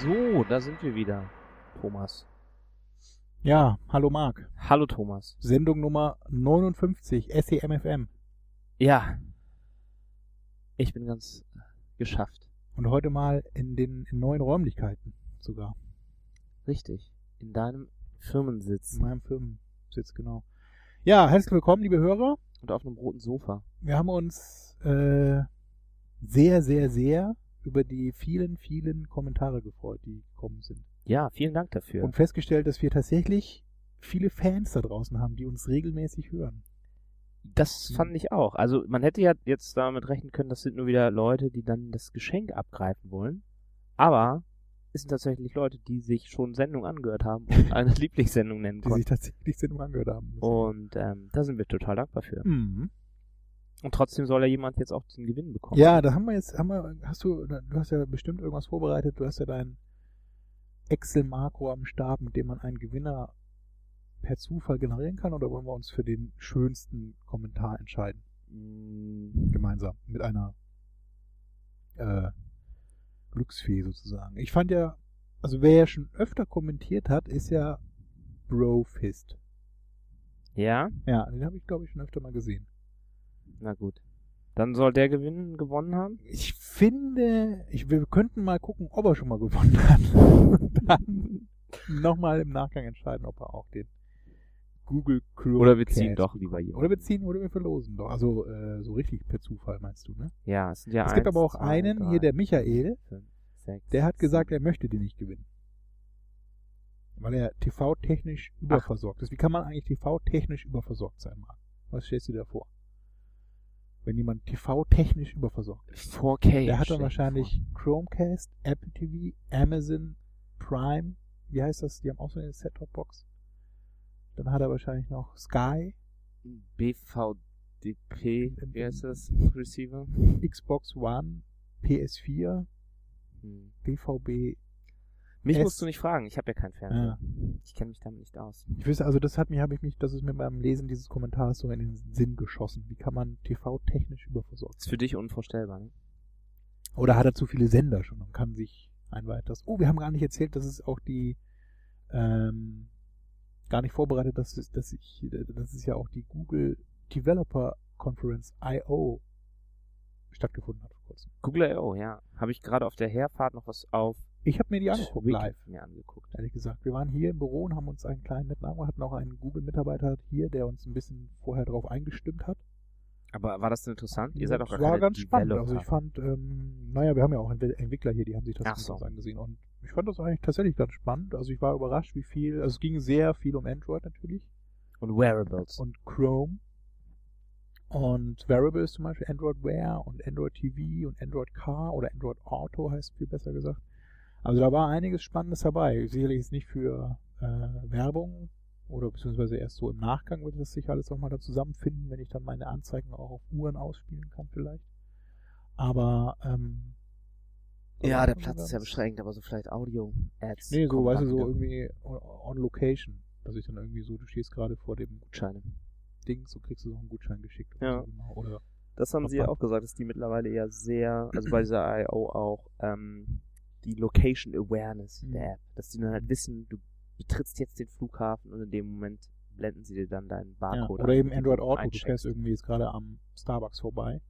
So, da sind wir wieder, Thomas. Ja, hallo Marc. Hallo Thomas. Sendung Nummer 59, SEMFM. Ja, ich bin ganz geschafft. Und heute mal in den in neuen Räumlichkeiten sogar. Richtig. In deinem Firmensitz In meinem Firmensitz, genau. Ja, herzlich willkommen, liebe Hörer. und auf einem roten Sofa. Wir haben uns äh, sehr, sehr, sehr über die vielen, vielen Kommentare gefreut, die gekommen sind. Ja, vielen Dank dafür. Und festgestellt, dass wir tatsächlich viele Fans da draußen haben, die uns regelmäßig hören. das Mhm. fand ich auch. Also man hätte ja jetzt damit rechnen können, das sind nur wieder Leute, die dann das Geschenk abgreifen wollen. Aber es sind tatsächlich Leute, die sich schon Sendungen angehört haben und eine Lieblingssendung nennen Die sich konnten. tatsächlich Sendung angehört haben. müssen. Und ähm, da sind wir total dankbar für. Mhm. Und trotzdem soll ja jemand jetzt auch den Gewinn bekommen. Ja, da haben wir jetzt, haben wir, hast du, du hast ja bestimmt irgendwas vorbereitet, du hast ja dein Excel-Makro am Start, mit dem man einen Gewinner per Zufall generieren kann, oder wollen wir uns für den schönsten Kommentar entscheiden? Mm, Gemeinsam, mit einer äh, Glücksfee sozusagen. Ich fand ja, also wer ja schon öfter kommentiert hat, ist ja Brofist. Ja, Ja, den habe ich, glaube ich, schon öfter mal gesehen. Na gut. Dann soll der Gewinn gewonnen haben. Ich finde, ich, wir könnten mal gucken, ob er schon mal gewonnen hat. Und dann nochmal im Nachgang entscheiden, ob er auch den Google Chrome Oder wir ziehen doch lieber jemanden. Oder wir ziehen, oder wir verlosen doch. Also äh, so richtig per Zufall meinst du, ne? Ja, es sind ja es gibt eins, aber auch zwei, einen, drei, hier der Michael, fünf, sechs, der hat gesagt, er möchte den nicht gewinnen. Weil er TV-technisch überversorgt ist. Wie kann man eigentlich TV-technisch überversorgt sein, Marc? Was stellst du dir da vor? Wenn jemand TV-technisch überversorgt ist. 4K. Der hat dann wahrscheinlich Chromecast, Apple TV, Amazon, Prime, wie heißt das? Die haben auch so eine Set-Top-Box. Dann hat er wahrscheinlich noch Sky. BVDP, wie heißt das? Receiver? Xbox One, PS4, Hm. BVB. Mich musst du nicht fragen, ich habe ja keinen Fernseher. Ich kenne mich damit nicht aus. Ich wüsste, also das hat mich, habe ich mich, das ist mir beim Lesen dieses Kommentars so in den Sinn geschossen. Wie kann man TV-technisch überversorgt Ist für dich unvorstellbar, ne? Oder hat er zu viele Sender schon und kann sich ein weiteres. Oh, wir haben gar nicht erzählt, dass es auch die ähm, gar nicht vorbereitet, dass es, dass ich, dass es ja auch die Google Developer Conference I.O. stattgefunden hat vor kurzem. Google I.O., ja. Habe ich gerade auf der Herfahrt noch was auf Ich habe mir die angeguckt live, mir angeguckt. ehrlich gesagt. Wir waren hier im Büro und haben uns einen kleinen netten Abend, hatten auch einen Google-Mitarbeiter hier, der uns ein bisschen vorher drauf eingestimmt hat. Aber war das denn interessant? Ihr seid gar Es war ganz spannend. Also ich fand, ähm, naja, wir haben ja auch Entwi- Entwickler hier, die haben sich das so. angesehen. Und ich fand das eigentlich tatsächlich ganz spannend. Also ich war überrascht, wie viel, also es ging sehr viel um Android natürlich Und Wearables. und Chrome und Variables zum Beispiel, Android Wear und Android TV und Android Car oder Android Auto heißt viel besser gesagt. Also da war einiges Spannendes dabei. Sicherlich ist nicht für äh, Werbung oder beziehungsweise erst so im Nachgang wird das sich alles nochmal da zusammenfinden, wenn ich dann meine Anzeigen auch auf Uhren ausspielen kann vielleicht. Aber ähm, ja, der also Platz ist ja beschränkt, aber so vielleicht Audio-Ads. Nee, so weißt du, so irgendwie on- on location. Dass ich dann irgendwie so, du stehst gerade vor dem Gutscheine. Ding, so kriegst du so einen Gutschein geschickt. Ja. Oder, so, genau. oder Das haben sie ja auch gesagt, dass die mittlerweile ja sehr, also bei dieser I.O. auch, ähm, die Location Awareness Mhm. der App, dass die dann halt wissen, du betrittst jetzt den Flughafen und in dem Moment blenden sie dir dann deinen Ja, Barcode oder ein, eben Android Auto. Du fährst irgendwie jetzt gerade am Starbucks vorbei.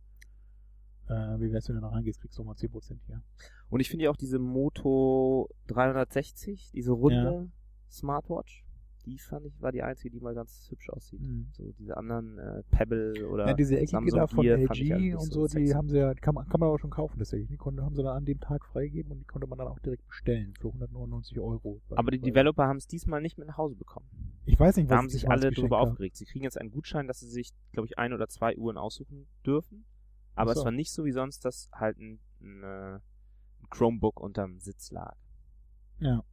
Äh, wie wär's, wenn du da reingehst, kriegst du nochmal 10% hier. Und ich finde ja auch diese Moto 360, diese runde Smartwatch, die fand ich, war die einzige, die mal ganz hübsch aussieht. Mhm. So diese anderen äh, Pebble oder Ja, diese eckige da von Gear LG nicht und so so, die haben sie ja, kann man, kann man aber schon kaufen tatsächlich. Die konnte, haben sie dann an dem Tag freigegeben und die konnte man dann auch direkt bestellen für 199 Euro. Aber die Developer haben es diesmal nicht mit nach Hause bekommen. Ich weiß nicht, was Da haben ich sich alle drüber aufgeregt. Sie kriegen jetzt einen Gutschein, dass sie sich, glaube ich, ein oder zwei Uhren aussuchen dürfen. Aber so. es war nicht so wie sonst, dass halt ein, ein, äh, ein Chromebook unterm Sitz lag. Ja.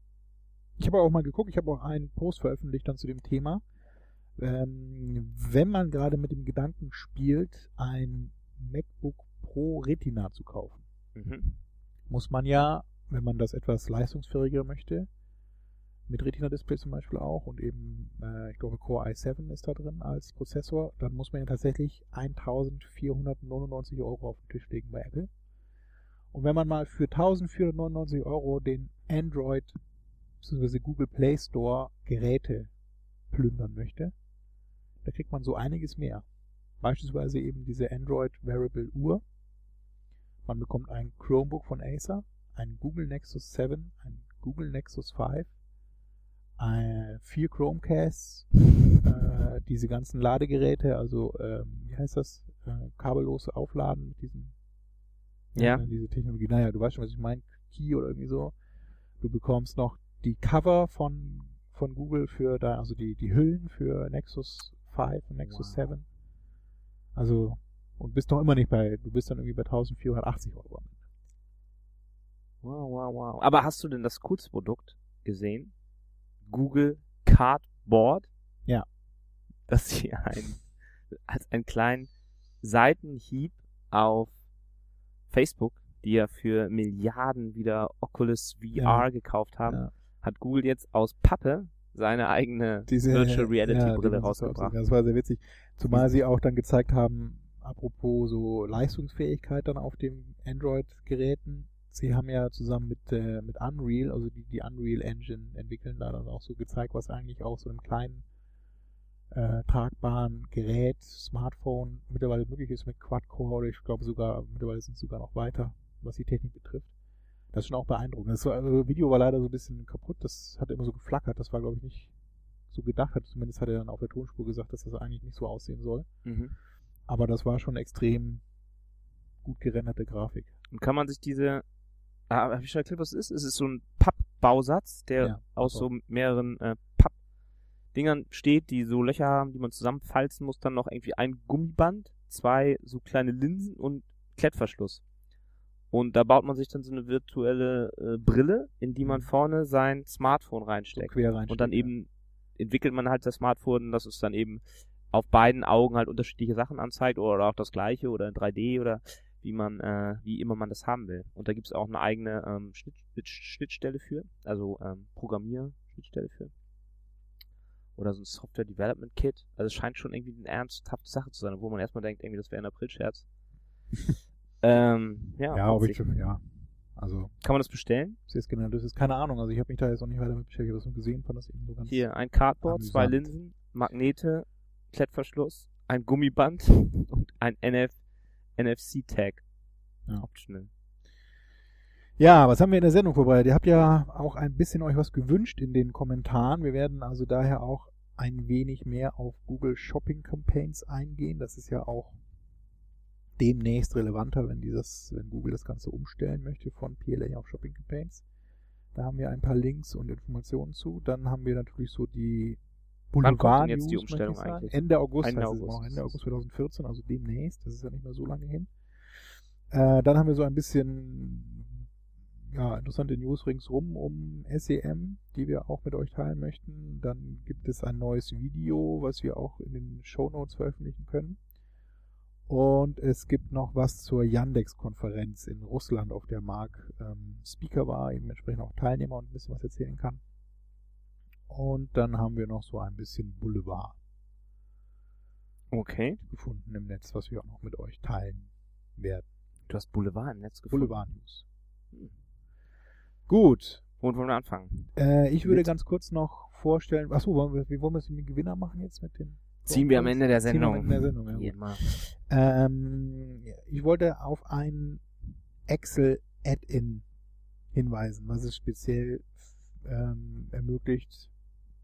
Ich habe auch mal geguckt, ich habe auch einen Post veröffentlicht dann zu dem Thema. Ähm, wenn man gerade mit dem Gedanken spielt, ein MacBook Pro Retina zu kaufen, Mhm. muss man ja, wenn man das etwas leistungsfähiger möchte, mit Retina-Display zum Beispiel auch und eben, äh, ich glaube, Core i7 ist da drin als Prozessor, dann muss man ja tatsächlich 1499 Euro auf den Tisch legen bei Apple. Und wenn man mal für 1499 Euro den Android bzw. Google Play Store Geräte plündern möchte, da kriegt man so einiges mehr. Beispielsweise eben diese Android Wearable Uhr. Man bekommt ein Chromebook von Acer, ein Google Nexus 7, ein Google Nexus 5, äh, vier Chromecasts, äh, diese ganzen Ladegeräte, also ähm, wie heißt das, äh, kabellose Aufladen mit diesen Ja. äh, diese Technologie. Naja, du weißt schon, was ich meine, Key oder irgendwie so. Du bekommst noch die Cover von von Google für da, also die die Hüllen für Nexus 5 und Nexus Wow. 7. Also und bist noch immer nicht bei, du bist dann irgendwie bei 1480 Euro. am Ende. Wow, wow, wow. Aber hast du denn das Kurzprodukt gesehen? Google Cardboard? Ja. Dass sie ein, als einen kleinen Seitenhieb auf Facebook, die ja für Milliarden wieder Oculus VR Ja. gekauft haben, Ja. Hat Google jetzt aus Pappe seine eigene Diese Virtual Reality ja, Brille rausgebracht. Das war sehr witzig. Zumal sie auch dann gezeigt haben, apropos so Leistungsfähigkeit dann auf den Android-Geräten. Sie haben ja zusammen mit, äh, mit Unreal, also die, die Unreal Engine entwickeln, da dann auch so gezeigt, was eigentlich auch so einem kleinen äh, tragbaren Gerät, Smartphone mittlerweile möglich ist mit Quad-Core oder ich glaube sogar, mittlerweile sind sie sogar noch weiter, was die Technik betrifft. Das ist schon auch beeindruckend. Das also, Video war leider so ein bisschen kaputt, das hat immer so geflackert, das war glaube ich nicht so gedacht, hat zumindest hat er dann auf der Tonspur gesagt, dass das eigentlich nicht so aussehen soll. Mhm. Aber das war schon extrem gut gerenderte Grafik. Und kann man sich diese, ah, habe ich schon erklärt, was es ist? Es ist so ein Pappbausatz, der Ja, aus so mehreren äh, Pappdingern steht, die so Löcher haben, die man zusammenfalzen muss, dann noch irgendwie ein Gummiband, zwei so kleine Linsen und Klettverschluss. Und da baut man sich dann so eine virtuelle äh, Brille, in die man Mhm. vorne sein Smartphone So reinsteckt. quer rein. und dann eben entwickelt man halt das Smartphone, dass es dann eben auf beiden Augen halt unterschiedliche Sachen anzeigt oder auch das gleiche oder in 3D oder wie man, äh, wie immer man das haben will. Und da gibt's auch eine eigene ähm, Schnitt, Schnitt, Schnittstelle für, also ähm, Programmier-Schnittstelle für. Oder so ein Software Development Kit. Also es scheint schon irgendwie eine ernsthafte Sache zu sein, wo man erstmal denkt, irgendwie das wäre ein April-Scherz. ähm, ja, Ja, witzig. ich, ja. Also, kann man das bestellen? das ist genau, das ist keine Ahnung. Also ich habe mich da jetzt noch nicht weiter mit beschäftigt, das nur gesehen, fand das eben so ganz. Hier, ein Cardboard, zwei Amüsant. Linsen, Magnete, Klettverschluss, ein Gummiband und ein NF NFC-Tag. Ja. Optional. Ja, was haben wir in der Sendung vorbereitet? Ihr habt ja auch ein bisschen euch was gewünscht in den Kommentaren. Wir werden also daher auch ein wenig mehr auf Google Shopping Campaigns eingehen. Das ist ja auch demnächst relevanter, wenn dieses, wenn Google das Ganze umstellen möchte von PLA auf Shopping Campaigns. Da haben wir ein paar Links und Informationen zu. Dann haben wir natürlich so die Wann kommt Boulevard denn jetzt die News, ich Umstellung eigentlich? Ende August, Ende August. noch. Ende August 2014, also demnächst. Das ist ja nicht mehr so lange hin. Äh, dann haben wir so ein bisschen ja, interessante News ringsrum um SEM, die wir auch mit euch teilen möchten. Dann gibt es ein neues Video, was wir auch in den Show Notes veröffentlichen können. Und es gibt noch was zur Yandex-Konferenz in Russland, auf der Mark ähm, Speaker war, eben entsprechend auch Teilnehmer und ein bisschen was erzählen kann. Und dann haben wir noch so ein bisschen Boulevard Okay. gefunden im Netz, was wir auch noch mit euch teilen werden. Du hast Boulevard im Netz gefunden. Boulevard News. Hm. Gut, Wo wollen wir anfangen? Äh, ich würde Mit- ganz kurz noch vorstellen, achso, wollen wir, wie wollen wir es mit dem Gewinner machen jetzt mit dem? Ziehen wir am Ende der Ziehen wir am Sendung. Ende der Sendung, ja. Immer. Ähm, ich wollte auf ein Excel Add-in hinweisen, was es speziell ähm, ermöglicht,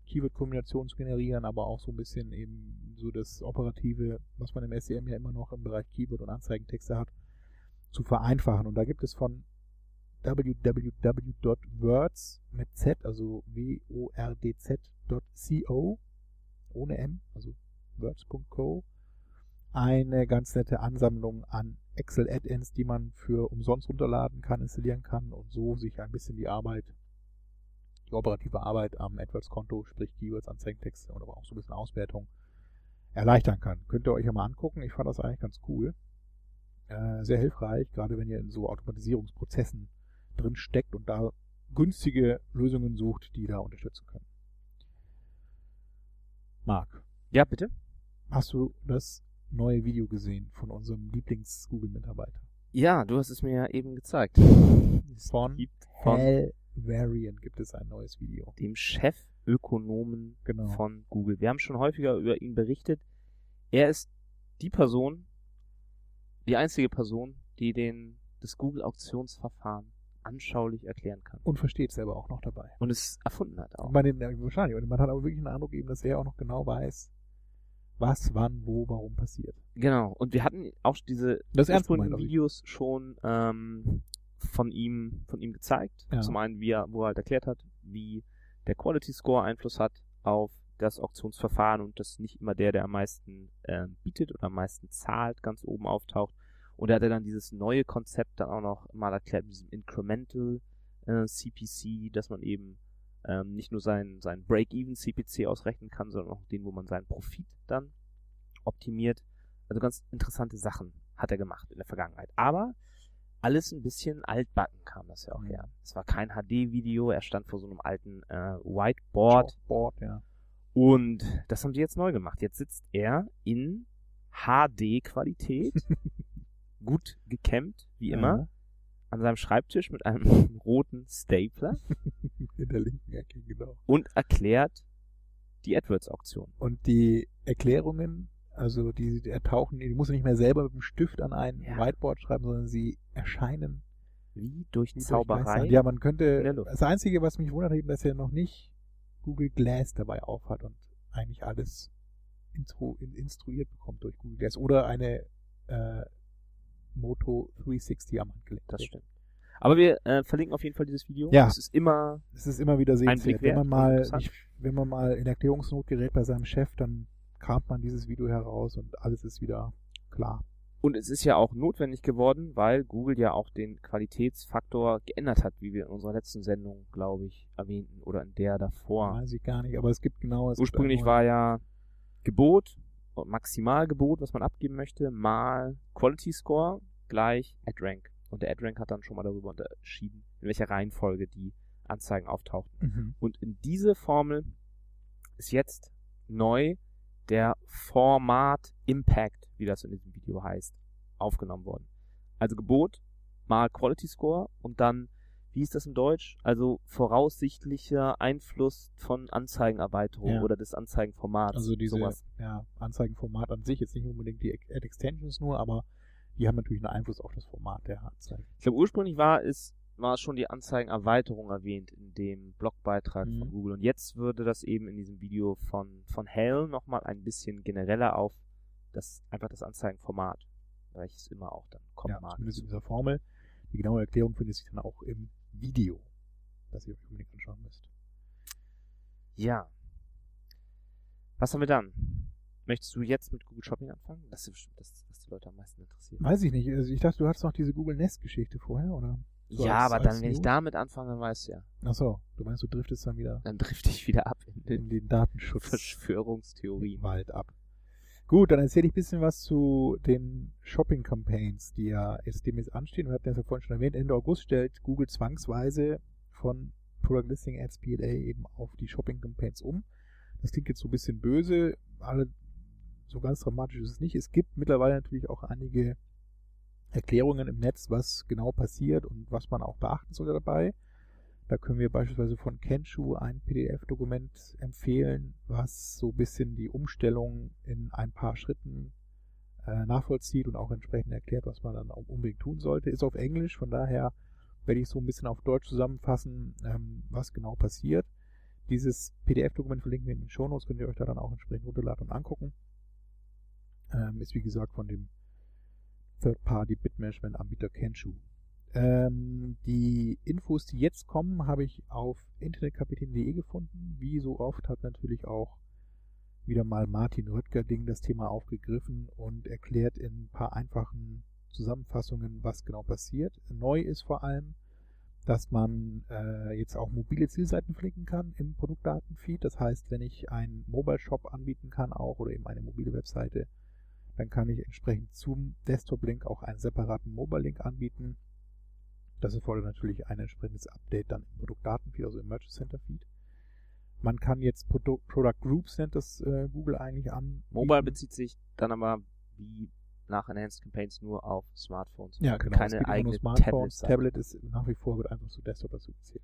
Keyword-Kombinationen zu generieren, aber auch so ein bisschen eben so das Operative, was man im SEM ja immer noch im Bereich Keyword und Anzeigentexte hat, zu vereinfachen. Und da gibt es von www.words mit Z, also W-O-R-D-Z.co, ohne M, also words.co, eine ganz nette Ansammlung an Excel-Add-ins, die man für umsonst runterladen kann, installieren kann und so sich ein bisschen die Arbeit, die operative Arbeit am AdWords-Konto, sprich Keywords, Anzeigentexte und aber auch so ein bisschen Auswertung erleichtern kann. Könnt ihr euch ja mal angucken. Ich fand das eigentlich ganz cool. Äh, sehr hilfreich, gerade wenn ihr in so Automatisierungsprozessen drin steckt und da günstige Lösungen sucht, die da unterstützen können. Marc, Ja, bitte? Hast du das neue Video gesehen von unserem Lieblings-Google-Mitarbeiter? Ja, du hast es mir ja eben gezeigt. Es Von gibt von Hal Varian gibt es ein neues Video. dem Chefökonomen Genau. von Google. Wir haben schon häufiger über ihn berichtet. Er ist die Person, die einzige Person, die den, das Google-Auktionsverfahren anschaulich erklären kann. Und versteht selber auch noch dabei. Und es erfunden hat auch. Und man den, wahrscheinlich. Und man hat aber wirklich den Eindruck eben, dass er auch noch genau weiß, was, wann, wo, warum passiert. Genau. Und wir hatten auch diese Das ursprünglichen Videos schon ähm, von ihm von ihm gezeigt. Ja. Zum einen, wie er, wo er halt erklärt hat, wie der Quality Score Einfluss hat auf das Auktionsverfahren und dass nicht immer der, der am meisten äh, bietet oder am meisten zahlt, ganz oben auftaucht. Und er hat dann dieses neue Konzept dann auch noch mal erklärt, mit diesem Incremental äh, CPC, dass man eben ähm, nicht nur seinen, seinen Break-Even CPC ausrechnen kann, sondern auch den, wo man seinen Profit dann optimiert. Also ganz interessante Sachen hat er gemacht in der Vergangenheit. Aber alles ein bisschen altbacken kam das ja auch Mhm. her. Es war kein HD-Video, er stand vor so einem alten äh, Whiteboard Board, ja. und das haben sie jetzt neu gemacht. Jetzt sitzt er in HD-Qualität, gut gekämmt, wie immer, an seinem Schreibtisch mit einem roten Stapler in der linken Ecke, genau. und erklärt die AdWords-Auktion. Und die Erklärungen, also die, die ertauchen, die muss er nicht mehr selber mit dem Stift an ein Ja. Whiteboard schreiben, sondern sie erscheinen Wie durch wie durch Zauberei. Geister. Ja, man könnte, das Einzige, was mich wundert, eben, dass er noch nicht Google Glass dabei aufhat und eigentlich alles intro, in, instruiert bekommt durch Google Glass oder eine äh, Moto 360 am Handgelenk. Das stimmt. Aber wir äh, verlinken auf jeden Fall dieses Video. Ja. Es ist immer Es ist immer wieder sehenswert. Wenn man mal, nicht, wenn man mal in Erklärungsnot gerät bei seinem Chef, dann kramt man dieses Video heraus und alles ist wieder klar. Und es ist ja auch notwendig geworden, weil Google ja auch den Qualitätsfaktor geändert hat, wie wir in unserer letzten Sendung, glaube ich, erwähnten oder in der davor. Weiß ich gar nicht, aber es gibt genau es Ursprünglich war ja Gebot, Maximalgebot, was man abgeben möchte, mal Quality Score gleich AdRank. Und der AdRank hat dann schon mal darüber unterschieden, in welcher Reihenfolge die Anzeigen auftauchten. Mhm. Und in diese Formel ist jetzt neu der Format Impact, wie das in diesem Video heißt, aufgenommen worden. Also Gebot mal Quality Score und dann, wie ist das in Deutsch? Also voraussichtlicher Einfluss von Anzeigenerweiterung Ja. oder des Anzeigenformats. Also diese sowas. ja, Anzeigenformat an sich, jetzt nicht unbedingt die Ad Extensions nur, aber die haben natürlich einen Einfluss auf das Format der Anzeige. Ich glaube, ursprünglich war es, war schon die Anzeigenerweiterung erwähnt in dem Blogbeitrag Mhm. von Google. Und jetzt würde das eben in diesem Video von, von Hell nochmal ein bisschen genereller auf das, einfach das Anzeigenformat, welches immer auch dann kommen Ja, mag. zumindest in dieser Formel. Die genaue Erklärung findet sich dann auch im Video, das ihr euch unbedingt anschauen müsst. Ja. Was haben wir dann? Möchtest du jetzt mit Google Shopping anfangen? Das ist bestimmt das, was die Leute am meisten interessiert. Weiß ich nicht, also ich dachte, du hattest noch diese Google Nest-Geschichte vorher, oder? so ja, als- aber dann, wenn ich damit anfange, dann weißt du ja. Achso, du meinst, du driftest dann wieder Dann drifte ich wieder ab in den in den Datenschutz. Verschwörungstheorien. Wald ab. Gut, dann erzähle ich ein bisschen was zu den Shopping-Campaigns, die ja jetzt demnächst anstehen. Wir hatten das ja vorhin schon erwähnt. Ende August stellt Google zwangsweise von Product Listing Ads PLA eben auf die Shopping-Campaigns um. Das klingt jetzt so ein bisschen böse. Alle, so ganz dramatisch ist es nicht. Es gibt mittlerweile natürlich auch einige Erklärungen im Netz, was genau passiert und was man auch beachten sollte dabei. Da können wir beispielsweise von Kenshu ein PDF-Dokument empfehlen, was so ein bisschen die Umstellung in ein paar Schritten äh, nachvollzieht und auch entsprechend erklärt, was man dann auch unbedingt tun sollte. Ist auf Englisch, von daher werde ich so ein bisschen auf Deutsch zusammenfassen, ähm, was genau passiert. Dieses PDF-Dokument verlinken wir in den Shownotes, könnt ihr euch da dann auch entsprechend runterladen und angucken. Ähm, ist wie gesagt von dem Third-Party-Bitmanagement-Anbieter Kenshu. Ähm, die Infos, die jetzt kommen, habe ich auf internetkapitän.de gefunden. Wie so oft hat natürlich auch wieder mal Martin Röttger-Ding das Thema aufgegriffen und erklärt in ein paar einfachen Zusammenfassungen, was genau passiert. Neu ist vor allem, dass man äh, jetzt auch mobile Zielseiten flicken kann im Produktdatenfeed. Das heißt, wenn ich einen Mobile Shop anbieten kann auch oder eben eine mobile Webseite, dann kann ich entsprechend zum Desktop-Link auch einen separaten Mobile-Link anbieten. Das erfordert natürlich ein entsprechendes Update dann im Produktdatenfeed, also im Merchant Center Feed. Man kann jetzt Produ Product Groups nennt das äh, Google eigentlich an. Mobile bezieht sich dann aber wie nach Enhanced Campaigns nur auf Smartphones. Ja, genau. Keine eigene Smartphones. Tablet. Tablet ist nach wie vor wird einfach zu Desktop dazu gezählt.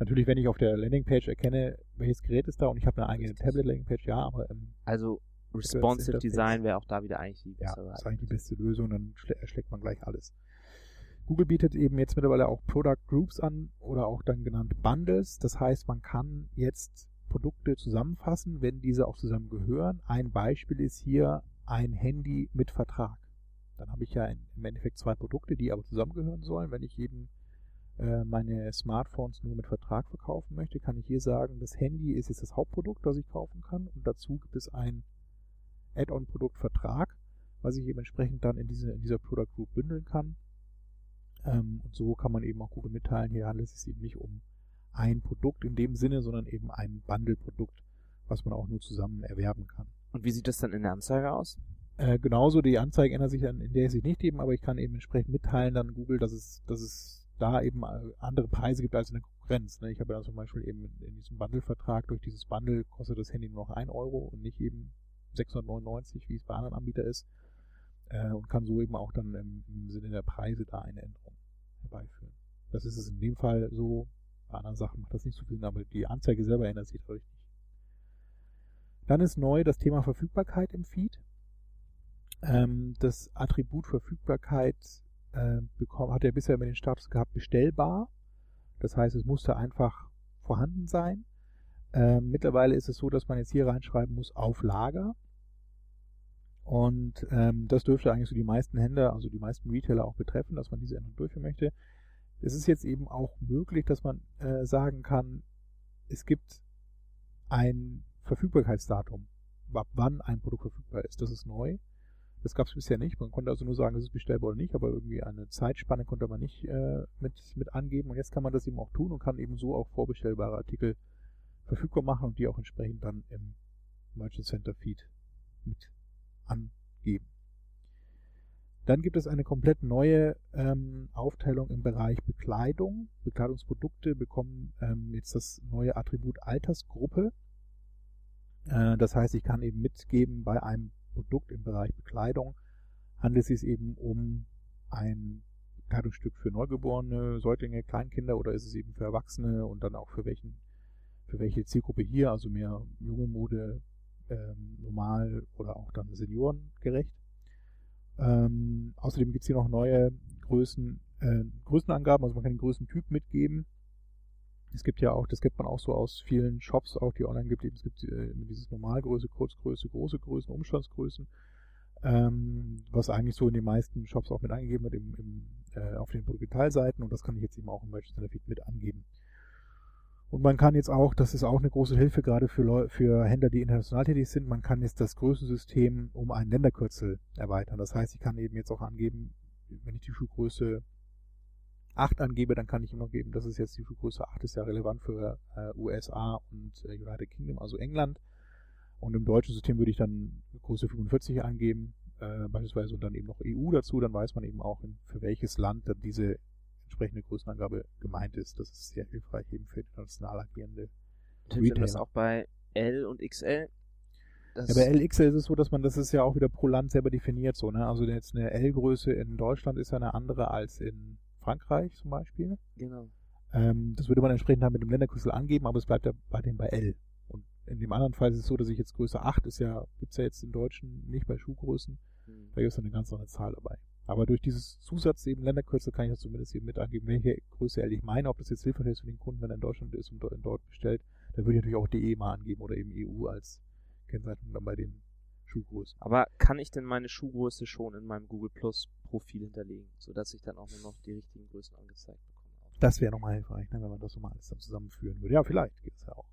Natürlich, wenn ich auf der Landingpage erkenne, welches Gerät ist da und ich habe eine eigene. Tablet-Landingpage, ja, aber ähm, Also Responsive. Design wäre auch da wieder eigentlich die ja, bessere. ist eigentlich die beste Lösung, dann schlä erschlägt man gleich alles. Google bietet eben jetzt mittlerweile auch Product Groups an oder auch dann genannt Bundles. Das heißt, man kann jetzt Produkte zusammenfassen, wenn diese auch zusammen gehören. Ein Beispiel ist hier ein Handy mit Vertrag. Dann habe ich ja im Endeffekt zwei Produkte, die aber zusammengehören sollen. Wenn ich eben äh, meine Smartphones nur mit Vertrag verkaufen möchte, kann ich hier sagen, das Handy ist jetzt das Hauptprodukt, das ich kaufen kann und dazu gibt es ein Add-on-Produkt Vertrag, was ich eben entsprechend dann in, diese, in dieser Product Group bündeln kann. Ähm, und so kann man eben auch Google mitteilen, hier handelt es sich eben nicht um ein Produkt in dem Sinne, sondern eben ein Bundle-Produkt, was man auch nur zusammen erwerben kann. Und wie sieht das dann in der Anzeige aus? Äh, genauso, die Anzeige ändert sich dann in der sich nicht eben, aber ich kann eben entsprechend mitteilen dann Google, dass es, dass es da eben äh, andere Preise gibt als in der Konkurrenz. Ne? Ich habe ja zum Beispiel eben in, in diesem Bundle-Vertrag, durch dieses Bundle kostet das Handy nur noch 1 Euro und nicht eben 699, wie es bei anderen Anbietern ist. Äh, und kann so eben auch dann im, im Sinne der Preise da eine Änderung herbeiführen. Das ist es in dem Fall so. Bei anderen Sachen macht das nicht so viel Sinn, aber die Anzeige selber ändert sich dadurch nicht. Dann ist neu das Thema Verfügbarkeit im Feed. Ähm, das Attribut Verfügbarkeit äh, bekommen, hat er bisher immer den Status gehabt, bestellbar. Das heißt, es musste einfach vorhanden sein. Ähm, mittlerweile ist es so, dass man jetzt hier reinschreiben muss, auf Lager. Und ähm, das dürfte eigentlich so die meisten Händler, also die meisten Retailer auch betreffen, dass man diese Änderung durchführen möchte. Es ist jetzt eben auch möglich, dass man äh, sagen kann, es gibt ein Verfügbarkeitsdatum, ab wann ein Produkt verfügbar ist. Das ist neu. Das gab es bisher nicht. Man konnte also nur sagen, es ist bestellbar oder nicht, aber irgendwie eine Zeitspanne konnte man nicht äh, mit, mit angeben. Und jetzt kann man das eben auch tun und kann eben so auch vorbestellbare Artikel verfügbar machen und die auch entsprechend dann im Merchant Center Feed mit angeben. Dann gibt es eine komplett neue ähm, Aufteilung im Bereich Bekleidung. Bekleidungsprodukte bekommen ähm, jetzt das neue Attribut Altersgruppe. Äh, das heißt, ich kann eben mitgeben bei einem Produkt im Bereich Bekleidung handelt es sich eben um ein Kleidungsstück für Neugeborene, Säuglinge, Kleinkinder oder ist es eben für Erwachsene und dann auch für welchen für welche Zielgruppe hier, also mehr junge Mode, ähm, normal oder auch dann seniorengerecht. Ähm, außerdem gibt es hier noch neue Größen, äh, Größenangaben, also man kann den Größentyp mitgeben. Es gibt ja auch, das kennt man auch so aus vielen Shops, auch die online gibt, eben, es gibt äh, dieses Normalgröße, Kurzgröße, große Größen, Umstandsgrößen, ähm, was eigentlich so in den meisten Shops auch mit angegeben wird im, im, äh, auf den Produktdetailseiten und das kann ich jetzt eben auch im Merchant Feed mit angeben. Und man kann jetzt auch, das ist auch eine große Hilfe gerade für, Leu für Händler, die international tätig sind, man kann jetzt das Größensystem um ein Länderkürzel erweitern. Das heißt, ich kann eben jetzt auch angeben, wenn ich die Schuhgröße 8 angebe, dann kann ich ihm noch geben, das ist jetzt die Schuhgröße 8, ist ja relevant für äh, USA und äh, United Kingdom, also England. Und im deutschen System würde ich dann Größe 45 angeben, äh, beispielsweise und dann eben noch EU dazu, dann weiß man eben auch, für welches Land dann diese entsprechende Größenangabe gemeint ist. Das ist sehr hilfreich eben für international agierende sind das Retailer. auch bei L und XL? Das Ja, bei LXL ist es so, dass man, das ist ja auch wieder pro Land selber definiert so, ne? Also jetzt eine L-Größe in Deutschland ist ja eine andere als in Frankreich zum Beispiel. Genau. Ähm, das würde man entsprechend dann mit dem Länderkürzel angeben, aber es bleibt ja bei dem bei L. Und in dem anderen Fall ist es so, dass ich jetzt Größe 8 ist ja, gibt's ja jetzt im Deutschen nicht bei Schuhgrößen. Hm. Da gibt es eine ganz andere Zahl dabei. Aber durch dieses Zusatz eben Länderkürzel kann ich das zumindest eben mit angeben, welche Größe L ich meine. Ob das jetzt hilfreich ist für den Kunden, wenn er in Deutschland ist und dort, dort bestellt, dann würde ich natürlich auch DE mal angeben oder eben EU als Kennzeichnung dann bei den Schuhgrößen. Aber kann ich denn meine Schuhgröße schon in meinem Google Plus Profil hinterlegen, sodass ich dann auch nur noch die richtigen Größen angezeigt bekomme? Das wäre nochmal hilfreich, ne, wenn man das nochmal alles dann zusammenführen würde. Ja, vielleicht geht es ja auch.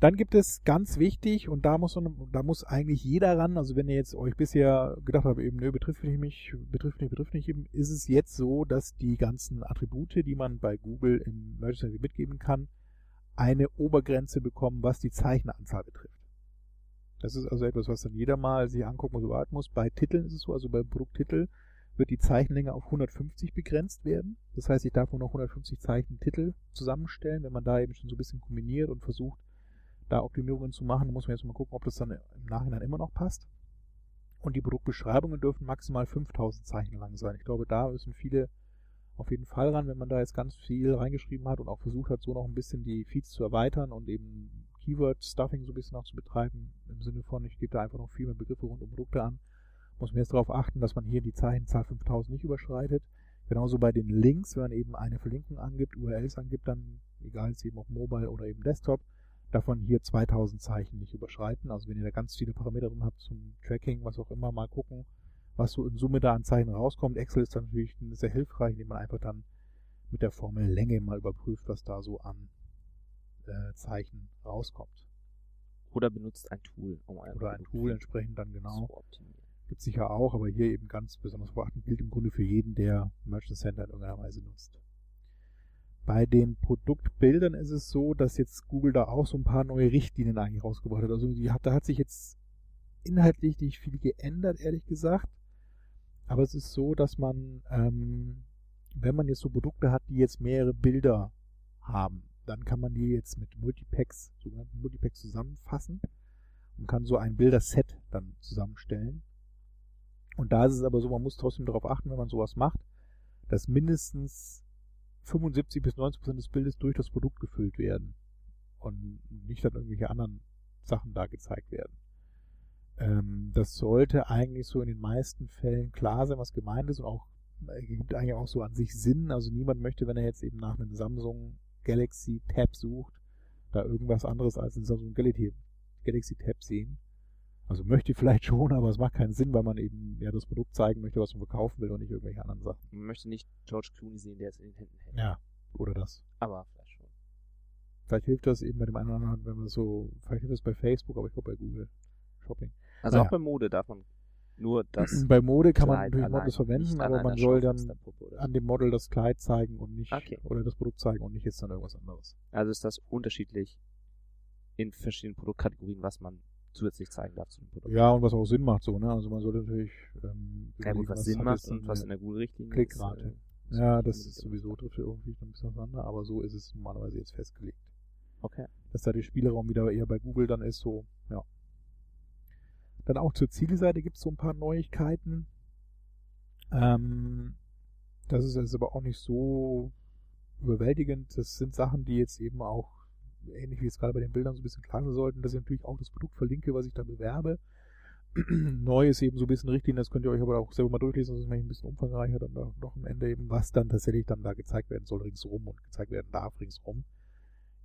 Dann gibt es ganz wichtig, und da muss, da muss eigentlich jeder ran, also wenn ihr jetzt euch bisher gedacht habt, eben, nö, betrifft nicht mich, betrifft nicht, betrifft nicht, eben, ist es jetzt so, dass die ganzen Attribute, die man bei Google im Merge mitgeben kann, eine Obergrenze bekommen, was die Zeicheneranzahl betrifft. Das ist also etwas, was dann jeder mal sich angucken und überarbeiten muss. Bei Titeln ist es so, also bei Produkttitel wird die Zeichenlänge auf 150 begrenzt werden. Das heißt, ich darf nur noch 150 Zeichen Titel zusammenstellen. Wenn man da eben schon so ein bisschen kombiniert und versucht, da Optimierungen zu machen, muss man jetzt mal gucken, ob das dann im Nachhinein immer noch passt. Und die Produktbeschreibungen dürfen maximal 5000 Zeichen lang sein. Ich glaube, da müssen viele auf jeden Fall ran, wenn man da jetzt ganz viel reingeschrieben hat und auch versucht hat, so noch ein bisschen die Feeds zu erweitern und eben Keyword-Stuffing so ein bisschen auch zu betreiben, im Sinne von, ich gebe da einfach noch viel mehr Begriffe rund um Produkte an, muss man jetzt darauf achten, dass man hier die Zeichenzahl 5000 nicht überschreitet. Genauso bei den Links, wenn man eben eine Verlinkung angibt, URLs angibt, dann, egal jetzt eben ob Mobile oder eben Desktop, davon hier 2000 Zeichen nicht überschreiten. Also wenn ihr da ganz viele Parameter drin habt zum Tracking, was auch immer, mal gucken, was so in Summe da an Zeichen rauskommt. Excel ist dann natürlich sehr hilfreich, indem man einfach dann mit der Formel Länge mal überprüft, was da so an äh, Zeichen rauskommt. Oder benutzt ein Tool, um ein Oder ein Tool entsprechend dann genau. Gibt sicher auch, aber hier eben ganz besonders beachten gilt im Grunde für jeden, der Merchant Center in irgendeiner Weise nutzt. Bei den Produktbildern ist es so, dass jetzt Google da auch so ein paar neue Richtlinien eigentlich rausgebracht hat. Also die hat, da hat sich jetzt inhaltlich nicht viel geändert, ehrlich gesagt. Aber es ist so, dass man, ähm, wenn man jetzt so Produkte hat, die jetzt mehrere Bilder haben, dann kann man die jetzt mit Multipacks, sogenannten Multipacks zusammenfassen und kann so ein Bilderset dann zusammenstellen. Und da ist es aber so, man muss trotzdem darauf achten, wenn man sowas macht, dass mindestens 75 bis 90 Prozent des Bildes durch das Produkt gefüllt werden und nicht dann irgendwelche anderen Sachen da gezeigt werden. Ähm, das sollte eigentlich so in den meisten Fällen klar sein, was gemeint ist und auch äh, gibt eigentlich auch so an sich Sinn. Also niemand möchte, wenn er jetzt eben nach einem Samsung Galaxy Tab sucht, da irgendwas anderes als ein Samsung Galaxy, Galaxy Tab sehen. Also möchte vielleicht schon, aber es macht keinen Sinn, weil man eben ja das Produkt zeigen möchte, was man verkaufen will und nicht irgendwelche anderen Sachen. Man möchte nicht George Clooney sehen, der es in den Händen hält. Ja, oder das. Aber vielleicht schon. Vielleicht hilft das eben bei dem einen oder anderen, wenn man so, vielleicht hilft das bei Facebook, aber ich glaube bei Google Shopping. Also naja. auch bei Mode darf man nur das. Bei Mode kann man natürlich Models verwenden, aber man soll dann an dem Model das Kleid zeigen und nicht okay. oder das Produkt zeigen und nicht jetzt dann irgendwas anderes. Also ist das unterschiedlich in verschiedenen Produktkategorien, was man zusätzlich zeigen darf zu dem Produkt. Ja, und was auch Sinn macht so, ne? Also man sollte natürlich ähm, ja, gut, was, was Sinn macht und was in der Google-Richtlinie Klickrate. Ist, äh, ja, das ist sowieso trifft irgendwie ein bisschen auseinander, aber so ist es normalerweise jetzt festgelegt. Okay. Dass da der Spielraum wieder eher bei Google dann ist, so, ja. Dann auch zur Zielseite gibt es so ein paar Neuigkeiten. Ähm, das ist jetzt aber auch nicht so überwältigend. Das sind Sachen, die jetzt eben auch, ähnlich wie es gerade bei den Bildern so ein bisschen sein sollten, dass ich natürlich auch das Produkt verlinke, was ich da bewerbe. Neu ist eben so ein bisschen richtig, das könnt ihr euch aber auch selber mal durchlesen, das ist ein bisschen umfangreicher dann da noch am Ende eben, was dann tatsächlich dann da gezeigt werden soll ringsrum und gezeigt werden darf ringsrum.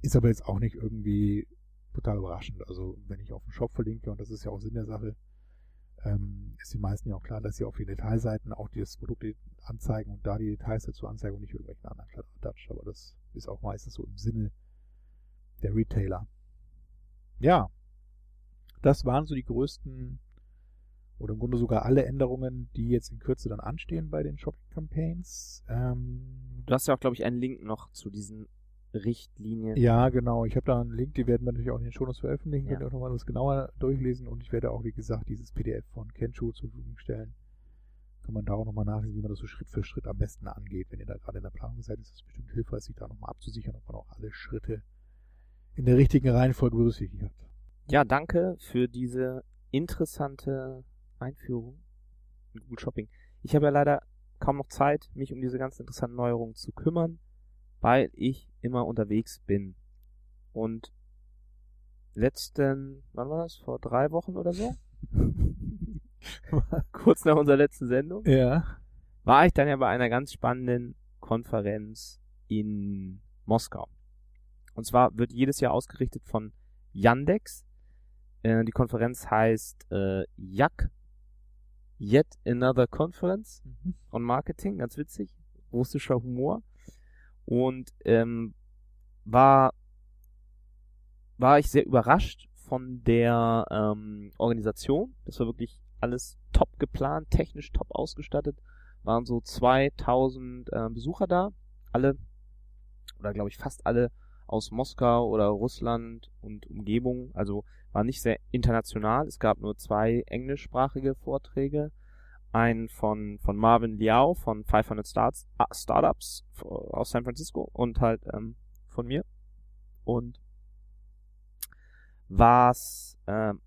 Ist aber jetzt auch nicht irgendwie total überraschend. Also wenn ich auf den Shop verlinke, und das ist ja auch Sinn der Sache, ähm, ist den meisten ja auch klar, dass sie auf den Detailseiten auch dieses Produkt anzeigen und da die Details dazu anzeigen und nicht irgendwelchen anderen Kladderadatsch. Aber das ist auch meistens so im Sinne der Retailer. Ja, das waren so die größten oder im Grunde sogar alle Änderungen, die jetzt in Kürze dann anstehen bei den Shopping Campaigns. Ähm, du hast ja auch, glaube ich, einen Link noch zu diesen Richtlinien. Ja, genau. Ich habe da einen Link, die werden wir natürlich auch in den Shownotes veröffentlichen, ja. könnt ihr auch nochmal das genauer durchlesen und ich werde auch, wie gesagt, dieses PDF von Kenshu zur Verfügung stellen. Kann man da auch nochmal nachlesen, wie man das so Schritt für Schritt am besten angeht. Wenn ihr da gerade in der Planung seid, ist es bestimmt hilfreich, sich da nochmal abzusichern, ob man auch alle Schritte in der richtigen Reihenfolge berücksichtigt hat. Ja, danke für diese interessante Einführung in Google Shopping. Ich habe ja leider kaum noch Zeit, mich um diese ganz interessanten Neuerungen zu kümmern weil ich immer unterwegs bin. Und letzten, wann war das? Vor drei Wochen oder so? Kurz nach unserer letzten Sendung. Ja. War ich dann ja bei einer ganz spannenden Konferenz in Moskau. Und zwar wird jedes Jahr ausgerichtet von Yandex. Äh, die Konferenz heißt äh, YAK. Yet Another Conference mhm. on Marketing. Ganz witzig. Russischer Humor und ähm, war war ich sehr überrascht von der ähm, Organisation. Das war wirklich alles top geplant, technisch top ausgestattet. Waren so 2000 äh, Besucher da, alle oder glaube ich fast alle aus Moskau oder Russland und Umgebung. Also war nicht sehr international. Es gab nur zwei englischsprachige Vorträge. Einen von, von Marvin Liao von 500 Starts, Startups aus San Francisco und halt ähm, von mir. Und was ähm,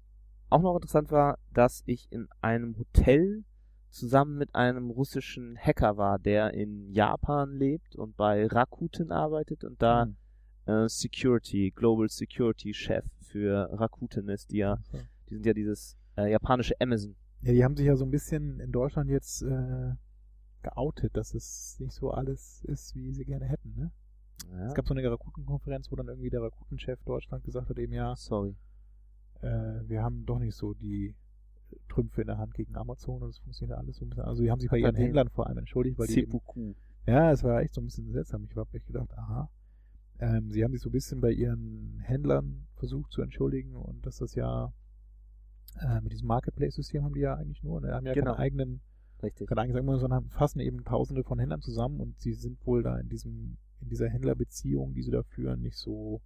auch noch interessant war, dass ich in einem Hotel zusammen mit einem russischen Hacker war, der in Japan lebt und bei Rakuten arbeitet und da mhm. Äh, Security, Global Security Chef für Rakuten ist, die ja, die sind ja dieses äh, japanische Amazon. Ja, die haben sich ja so ein bisschen in Deutschland jetzt äh, geoutet, dass es nicht so alles ist, wie sie gerne hätten, ne? Ja. Es gab so eine Rakuten-Konferenz, wo dann irgendwie der Rakuten-Chef Deutschland gesagt hat, eben ja, sorry, äh, wir haben doch nicht so die Trümpfe in der Hand gegen Amazon und es funktioniert alles so ein bisschen. Also die haben sich bei ihren Händlern vor allem entschuldigt, weil die eben, ja, es war echt so ein bisschen seltsam. Ich habe echt gedacht, aha. Ähm, sie haben sich so ein bisschen bei ihren Händlern versucht zu entschuldigen und dass das ja äh, mit diesem Marketplace-System haben die ja eigentlich nur, ne, haben ja genau. keine eigenen, Richtig. keine eigenen, sondern fassen eben Tausende von Händlern zusammen und sie sind wohl da in diesem, in dieser Händlerbeziehung, die sie da führen, nicht so,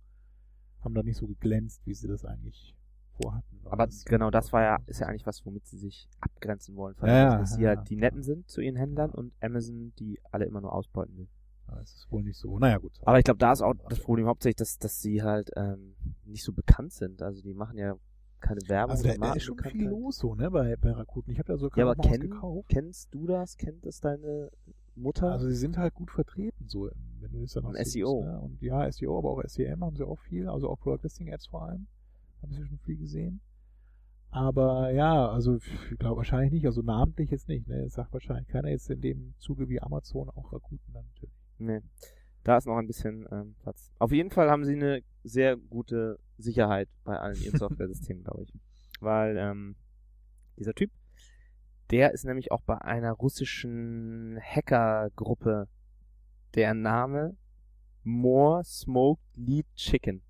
haben da nicht so geglänzt, wie sie das eigentlich vorhatten. Aber das genau das war ja, ist ja eigentlich was, womit sie sich abgrenzen wollen. Von ja, dass sie ja, halt die Netten sind zu ihren Händlern und Amazon, die alle immer nur ausbeuten will. Das ist wohl nicht so. Naja, gut. Aber ich glaube, da ist auch das Problem hauptsächlich, dass, dass sie halt ähm, nicht so bekannt sind. Also die machen ja keine Werbung. Also da, da ist schon viel los so, ne, bei, bei Rakuten. Ich habe da so ja, aber kenn, gekauft. Kennst du das? Kennt das deine Mutter? Also sie sind halt gut vertreten, so, wenn du das dann auch SEO. Ne? Und ja, SEO, aber auch SEM haben sie auch viel, also auch Product Listing Ads vor allem. Haben sie schon viel gesehen. Aber ja, also ich glaube wahrscheinlich nicht, also namentlich jetzt nicht, ne? Das sagt wahrscheinlich keiner jetzt in dem Zuge wie Amazon auch Rakuten dann natürlich. Nee. Da ist noch ein bisschen ähm, Platz. Auf jeden Fall haben sie eine sehr gute Sicherheit bei allen ihren Software-Systemen, glaube ich. Weil ähm, dieser Typ, der ist nämlich auch bei einer russischen Hackergruppe, deren Name More Smoked Lead Chicken.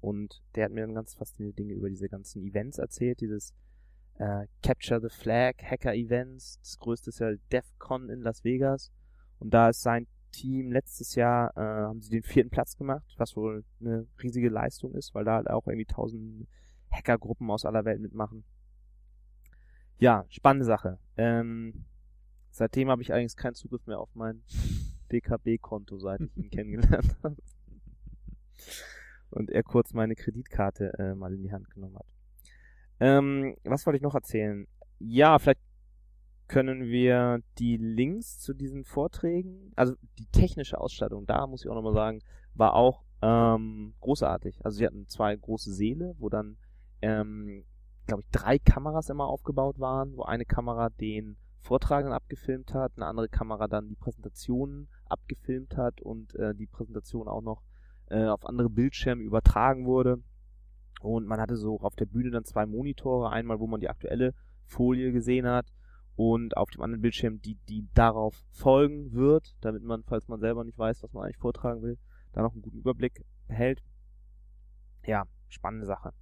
Und der hat mir dann ganz faszinierende Dinge über diese ganzen Events erzählt, dieses äh, Capture the Flag Hacker Events. Das größte ist ja DEFCON in Las Vegas. Und da ist sein Team letztes Jahr, äh, haben sie den vierten Platz gemacht, was wohl eine riesige Leistung ist, weil da halt auch irgendwie tausend Hackergruppen aus aller Welt mitmachen. Ja, spannende Sache. Ähm, seitdem habe ich eigentlich keinen Zugriff mehr auf mein DKB-Konto, seit ich ihn kennengelernt habe. Und er kurz meine Kreditkarte äh, mal in die Hand genommen hat. Ähm, was wollte ich noch erzählen? Ja, vielleicht können wir die Links zu diesen Vorträgen, also die technische Ausstattung, da muss ich auch nochmal sagen, war auch ähm, großartig. Also sie hatten zwei große Säle, wo dann, ähm, glaube ich, drei Kameras immer aufgebaut waren, wo eine Kamera den Vortragenden abgefilmt hat, eine andere Kamera dann die Präsentationen abgefilmt hat und äh, die Präsentation auch noch äh, auf andere Bildschirme übertragen wurde. Und man hatte so auf der Bühne dann zwei Monitore, einmal wo man die aktuelle Folie gesehen hat und auf dem anderen Bildschirm die, die darauf folgen wird, damit man, falls man selber nicht weiß, was man eigentlich vortragen will, da noch einen guten Überblick behält. Ja, spannende Sache.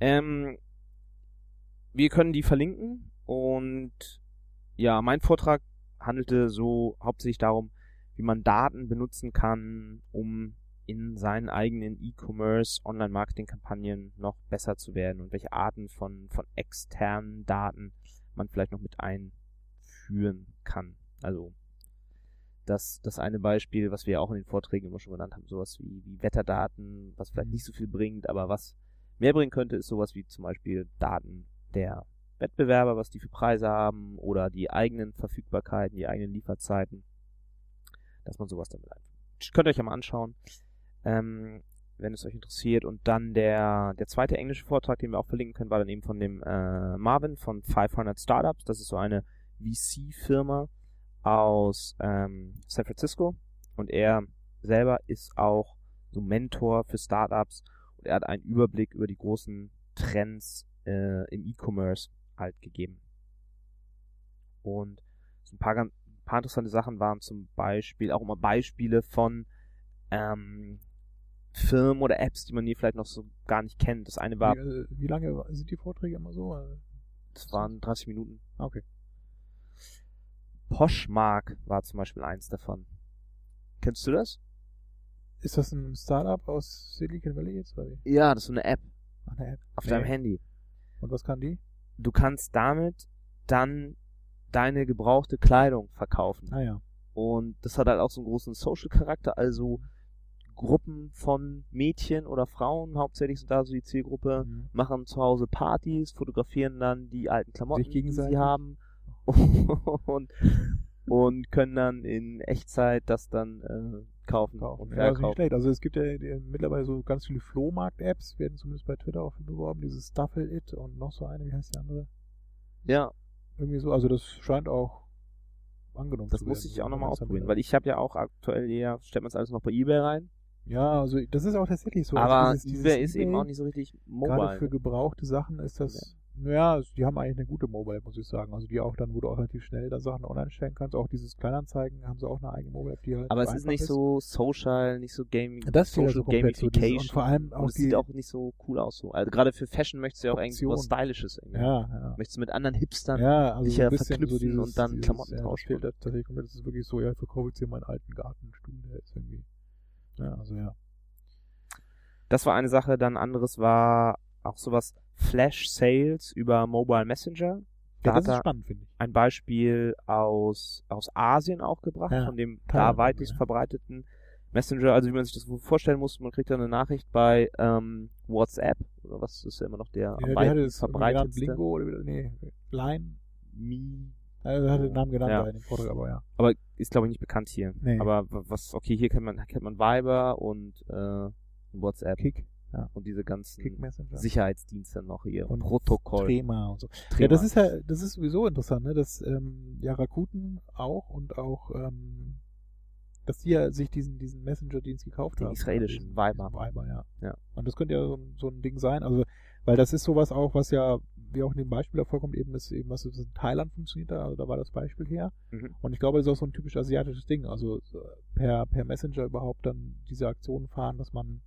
Ähm, wir können die verlinken und ja, mein Vortrag handelte so hauptsächlich darum, wie man Daten benutzen kann, um in seinen eigenen E-Commerce, Online-Marketing-Kampagnen noch besser zu werden und welche Arten von, von externen Daten man vielleicht noch mit einführen kann. Also das, das eine Beispiel, was wir auch in den Vorträgen immer schon genannt haben, sowas wie, wie Wetterdaten, was vielleicht nicht so viel bringt, aber was mehr bringen könnte, ist sowas wie zum Beispiel Daten der Wettbewerber, was die für Preise haben oder die eigenen Verfügbarkeiten, die eigenen Lieferzeiten, dass man sowas damit einführt. Könnt ihr euch ja mal anschauen, ähm, wenn es euch interessiert. Und dann der, der zweite englische Vortrag, den wir auch verlinken können, war dann eben von dem äh, Marvin von 500 Startups. Das ist so eine VC-Firma aus ähm, San Francisco. Und er selber ist auch so Mentor für Startups und er hat einen Überblick über die großen Trends äh, im E-Commerce halt gegeben. Und so ein paar, ein paar interessante Sachen waren zum Beispiel auch immer Beispiele von ähm, Firmen oder Apps, die man hier vielleicht noch so gar nicht kennt. Das eine war, Wie, äh, wie lange sind die Vorträge immer so? Äh, das waren 30 Minuten. ah, Okay. Poshmark war zum Beispiel eins davon. Kennst du das? Ist das ein Startup aus Silicon Valley jetzt? Oder wie? Ja, das ist so eine App Ach, eine App. auf Nee. deinem Handy. Und was kann die? Du kannst damit dann deine gebrauchte Kleidung verkaufen. Ah ja. Und das hat halt auch so einen großen Social-Charakter, also Gruppen von Mädchen oder Frauen, hauptsächlich sind da so die Zielgruppe, Mhm. machen zu Hause Partys, fotografieren dann die alten Klamotten, die sie haben und, und können dann in Echtzeit das dann äh, kaufen, Kaufen. und Ja, das ist nicht verkaufen. schlecht. Also es gibt ja die- mittlerweile so ganz viele Flohmarkt-Apps, werden zumindest bei Twitter auch beworben. Dieses Stuffle It und noch so eine, wie heißt die andere? Ja, Irgendwie so, also das scheint auch angenommen das zu muss werden. ich auch nochmal ausprobieren, weil ich habe ja auch aktuell eher, stellt man es alles noch bei Ebay rein, Ja, also das ist auch tatsächlich so. Also aber dieses- dieses Ebay ist eben eBay, auch nicht so richtig Gerade mobile. für ne? gebrauchte Sachen ist das, ja, also die haben eigentlich eine gute Mobile, muss ich sagen. Also die auch dann, wo du auch relativ schnell da Sachen online stellen kannst. Auch dieses Kleinanzeigen haben sie auch eine eigene Mobile, die halt Aber es ist nicht so social, nicht so Gaming, Das fehlt Social also komplett so, dieses- und vor allem auch und es sieht auch nicht so cool aus so. Also gerade für Fashion möchtest du ja auch irgendwie was Optionen. Stylisches irgendwie. Ja, ja. Möchtest du mit anderen Hipstern Ja, also dich ja ein bisschen verknüpfen so dieses, und dann dieses, Klamotten ja, das tauschen. fehlt da tatsächlich komplett. Das ist wirklich so, ja, ich verkaufe jetzt hier meinen alten Gartenstuhl, der ist irgendwie. Ja, also ja. Das war eine Sache, dann anderes war auch sowas Flash Sales über Mobile Messenger. Da Ja, das ist spannend, finde ich. ein Beispiel aus, aus Asien auch gebracht, Ja, von dem da weitest ja. verbreiteten Messenger, also wie man sich das vorstellen muss, man kriegt dann eine Nachricht bei ähm, WhatsApp, oder was ist ja immer noch der Ja, am der verbreitetste. Blingo oder nee, Line. Mi Also er hatte den Namen genannt Ja. in dem Vortrag, aber ja. aber ist glaube ich nicht bekannt hier. Nee. Aber was, okay, hier kennt man, kennt man Viber und äh, WhatsApp Kick, und diese ganzen Kick. Sicherheitsdienste noch hier Und Protokoll. Trema und so. Trema. Ja, das ist ja, das ist sowieso interessant, ne, dass ähm, ja Rakuten auch und auch ähm, dass die ja sich diesen diesen Messenger-Dienst gekauft Den haben. israelischen, Diesen- Viber. Viber, ja. Ja. Und das könnte ja so so ein Ding sein, also weil das ist sowas auch, was ja wie auch in dem Beispiel da vorkommt, eben ist eben was in Thailand funktioniert, da, also da war das Beispiel her. Mhm. Und ich glaube, das ist auch so ein typisch asiatisches Ding, also so per per Messenger überhaupt dann diese Aktionen fahren, dass man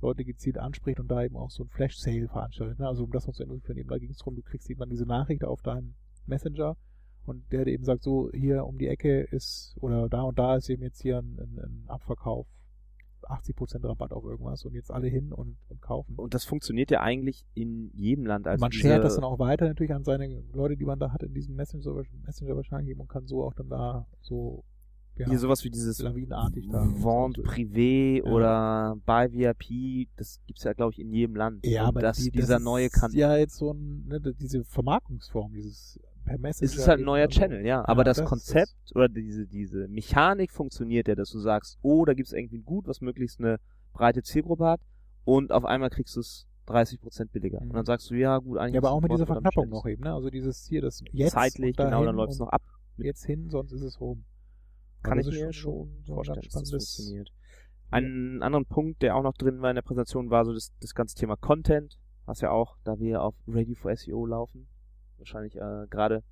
Leute gezielt anspricht und da eben auch so ein Flash-Sale veranstaltet. Ne? Also um das noch zu illustrieren, eben da ging es darum, du kriegst eben dann diese Nachricht auf deinem Messenger und der dir eben sagt, so hier um die Ecke ist oder da und da ist eben jetzt hier ein, ein, ein Abverkauf, 80% Rabatt auf irgendwas und jetzt alle hin und, und kaufen. Und das funktioniert ja eigentlich in jedem Land. Also man shared das dann auch weiter natürlich an seine Leute, die man da hat in diesem Messenger, Messenger wahrscheinlich eben und kann so auch dann da so ja, hier sowas wie dieses lawinenartig da. Vente Privé Ja. oder bei VIP, das gibt's ja glaube ich in jedem Land. Ja, Und aber das, die, dieser das neue ist kann. ja jetzt so ein, ne, diese Vermarktungsform, dieses per Messenger. es ist halt ein neuer also- Channel, ja. Aber Ja, das, das Konzept oder diese, diese Mechanik funktioniert ja, dass du sagst, oh, da gibt's irgendwie ein Gut, was möglichst eine breite Zielgruppe hat und auf einmal kriegst du es 30% billiger. Mhm. Und dann sagst du, ja gut, eigentlich Ja, aber auch es mit dieser Verknappung noch eben, ne? Also dieses hier, das jetzt Zeitlich, genau, dahin dann läuft's und noch ab. Jetzt hin, sonst ist es rum. Kann Aber ich das mir schon vorstellen, dass das funktioniert. Einen anderen Punkt, der auch noch drin war in der Präsentation, war so das, das ganze Thema Content, was ja auch, da wir auf Ready for SEO laufen, wahrscheinlich äh, gerade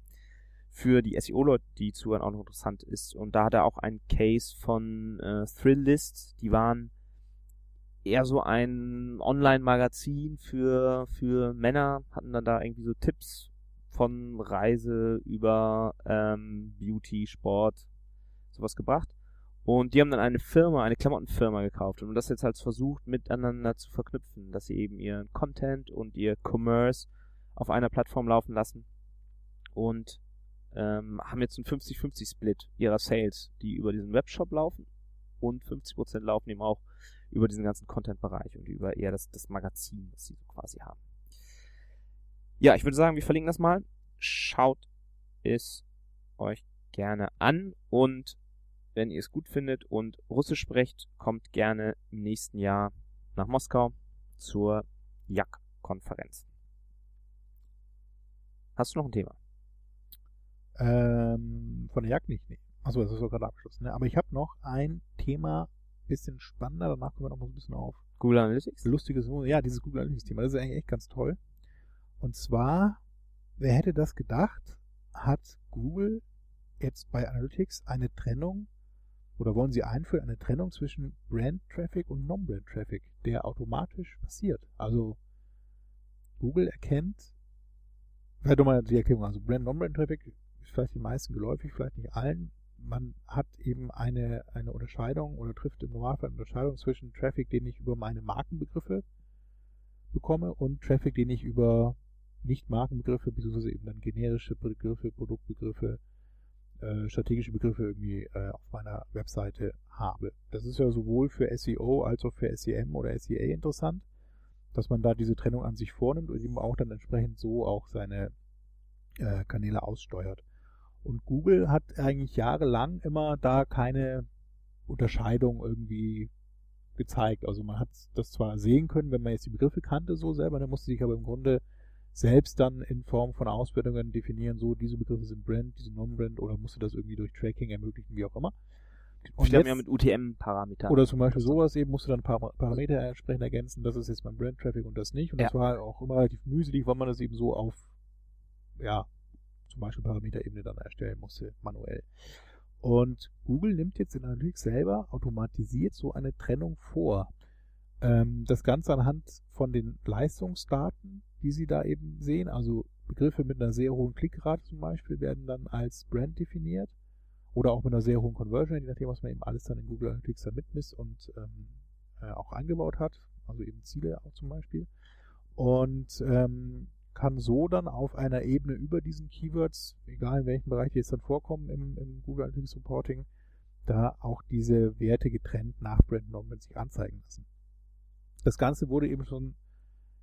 für die SEO-Leute, die zuhören, auch noch interessant ist. Und da hat er auch einen Case von äh, Thrillist, die waren eher so ein Online-Magazin für, für Männer, hatten dann da irgendwie so Tipps von Reise über ähm, Beauty, Sport, sowas gebracht. Und die haben dann eine Firma, eine Klamottenfirma gekauft und das jetzt halt versucht miteinander zu verknüpfen, dass sie eben ihren Content und ihr Commerce auf einer Plattform laufen lassen und ähm, haben jetzt einen 50-50-Split ihrer Sales, die über diesen Webshop laufen und 50% laufen eben auch über diesen ganzen Content-Bereich und über eher das, das Magazin, das sie so quasi haben. Ja, ich würde sagen, wir verlinken das mal. Schaut es euch gerne an und wenn ihr es gut findet und Russisch sprecht, kommt gerne im nächsten Jahr nach Moskau zur JAK-Konferenz. Hast du noch ein Thema? Ähm, von der Jagd nicht, nee. Achso, das ist doch gerade abgeschlossen, ne? Aber ich habe noch ein Thema, bisschen spannender, danach kommen wir noch mal so ein bisschen auf Google Analytics? lustiges, ja, dieses Google Analytics Thema, das ist eigentlich echt ganz toll. Und zwar, wer hätte das gedacht, hat Google jetzt bei Analytics eine Trennung oder wollen sie einführen eine Trennung zwischen Brand Traffic und Non-Brand Traffic, der automatisch passiert. Also Google erkennt, vielleicht nochmal die Erklärung, also Brand Non-Brand Traffic ist vielleicht den meisten geläufig, vielleicht nicht allen. Man hat eben eine, eine Unterscheidung oder trifft im Normalfall eine Unterscheidung zwischen Traffic, den ich über meine Markenbegriffe bekomme und Traffic, den ich über nicht-Markenbegriffe, beziehungsweise eben dann generische Begriffe, Produktbegriffe, äh, strategische Begriffe irgendwie äh, auf meiner Webseite habe. Das ist ja sowohl für SEO als auch für SEM oder SEA interessant, dass man da diese Trennung an sich vornimmt und eben auch dann entsprechend so auch seine äh, Kanäle aussteuert. Und Google hat eigentlich jahrelang immer da keine Unterscheidung irgendwie gezeigt. Also man hat das zwar sehen können, wenn man jetzt die Begriffe kannte so selber, dann musste sich aber im Grunde selbst dann in Form von Auswertungen definieren, so diese Begriffe sind Brand, diese Non-Brand oder musste das irgendwie durch Tracking ermöglichen, wie auch immer. Und Viele haben ja mit UTM-Parametern. Oder zum Beispiel sowas eben, musste dann ein paar Parameter entsprechend ergänzen, das ist jetzt mein Brand-Traffic und das nicht. Und ja. das war auch immer relativ mühselig, weil man das eben so auf, ja, zum Beispiel Parameterebene dann erstellen musste, manuell. Und Google nimmt jetzt in Analytics selber automatisiert so eine Trennung vor. Ähm, das Ganze anhand von den Leistungsdaten, die Sie da eben sehen, also Begriffe mit einer sehr hohen Klickrate zum Beispiel, werden dann als Brand definiert oder auch mit einer sehr hohen Conversion, je nachdem, was man eben alles dann in Google Analytics da mitmisst und ähm, äh, auch eingebaut hat, also eben Ziele auch zum Beispiel. Und ähm, kann so dann auf einer Ebene über diesen Keywords, egal in welchem Bereich die jetzt dann vorkommen im, im Google Analytics Reporting, da auch diese Werte getrennt nach Brand Norman sich anzeigen lassen. Das Ganze wurde eben schon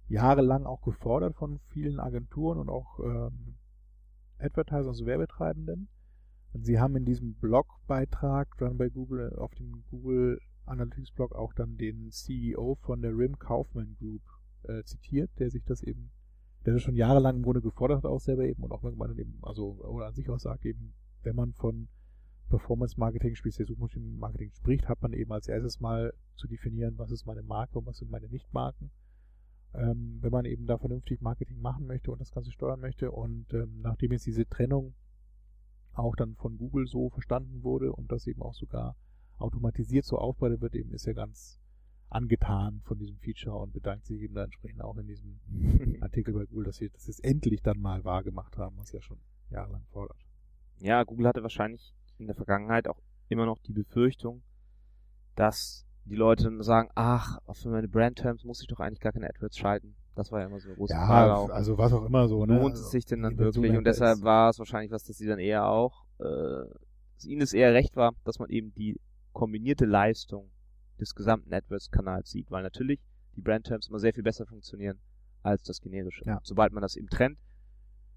jahrelang auch gefordert von vielen Agenturen und auch ähm, Advertisers, also Werbetreibenden. Und sie haben in diesem Blogbeitrag dann bei Google, auf dem Google Analytics Blog auch dann den CEO von der RIM Kaufman Group äh, zitiert, der sich das eben, der das schon jahrelang im Grunde gefordert hat, auch selber eben und auch irgendwann eben, also, oder an sich auch sagt eben, wenn man von Performance Marketing, speziell Suchmaschinenmarketing spricht, hat man eben als erstes mal zu definieren, was ist meine Marke und was sind meine Nichtmarken. Ähm, wenn man eben da vernünftig Marketing machen möchte und das Ganze steuern möchte. Und ähm, nachdem jetzt diese Trennung auch dann von Google so verstanden wurde und das eben auch sogar automatisiert so aufbereitet wird, eben ist er ganz angetan von diesem Feature und bedankt sich eben da entsprechend auch in diesem Artikel bei Google, dass sie das jetzt endlich dann mal wahr gemacht haben, was ja schon jahrelang fordert. Ja, Google hatte wahrscheinlich in der Vergangenheit auch immer noch die Befürchtung, dass die Leute dann sagen, ach, für meine Brand-Terms muss ich doch eigentlich gar keine AdWords schalten. Das war ja immer so eine große ja, Frage auch. also was auch immer so, ne? Lohnt es sich denn dann wirklich? Und deshalb war es wahrscheinlich was, dass sie dann eher auch, äh, dass ihnen es eher recht war, dass man eben die kombinierte Leistung des gesamten AdWords-Kanals sieht, weil natürlich die Brand-Terms immer sehr viel besser funktionieren als das generische. Ja. Sobald man das eben trennt,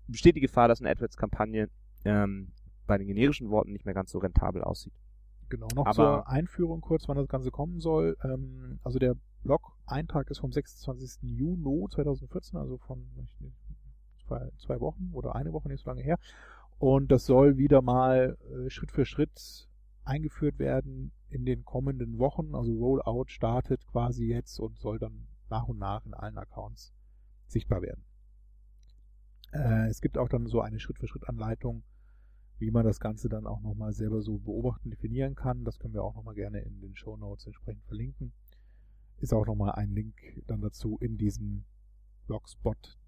besteht die Gefahr, dass eine AdWords-Kampagne ähm, bei den generischen Worten nicht mehr ganz so rentabel aussieht. Genau, noch Aber zur Einführung kurz, wann das Ganze kommen soll. Ähm, also der Blog-Eintrag ist vom 26. Juni 2014, also von zwei, zwei Wochen oder eine Woche nicht so lange her. Und das soll wieder mal äh, Schritt für Schritt eingeführt werden in den kommenden Wochen. Also Rollout startet quasi jetzt und soll dann nach und nach in allen Accounts sichtbar werden. Äh, es gibt auch dann so eine Schritt-für-Schritt-Anleitung, wie man das Ganze dann auch nochmal selber so beobachten, definieren kann. Das können wir auch nochmal gerne in den Show Notes entsprechend verlinken. Ist auch nochmal ein Link dann dazu in diesem Blogspot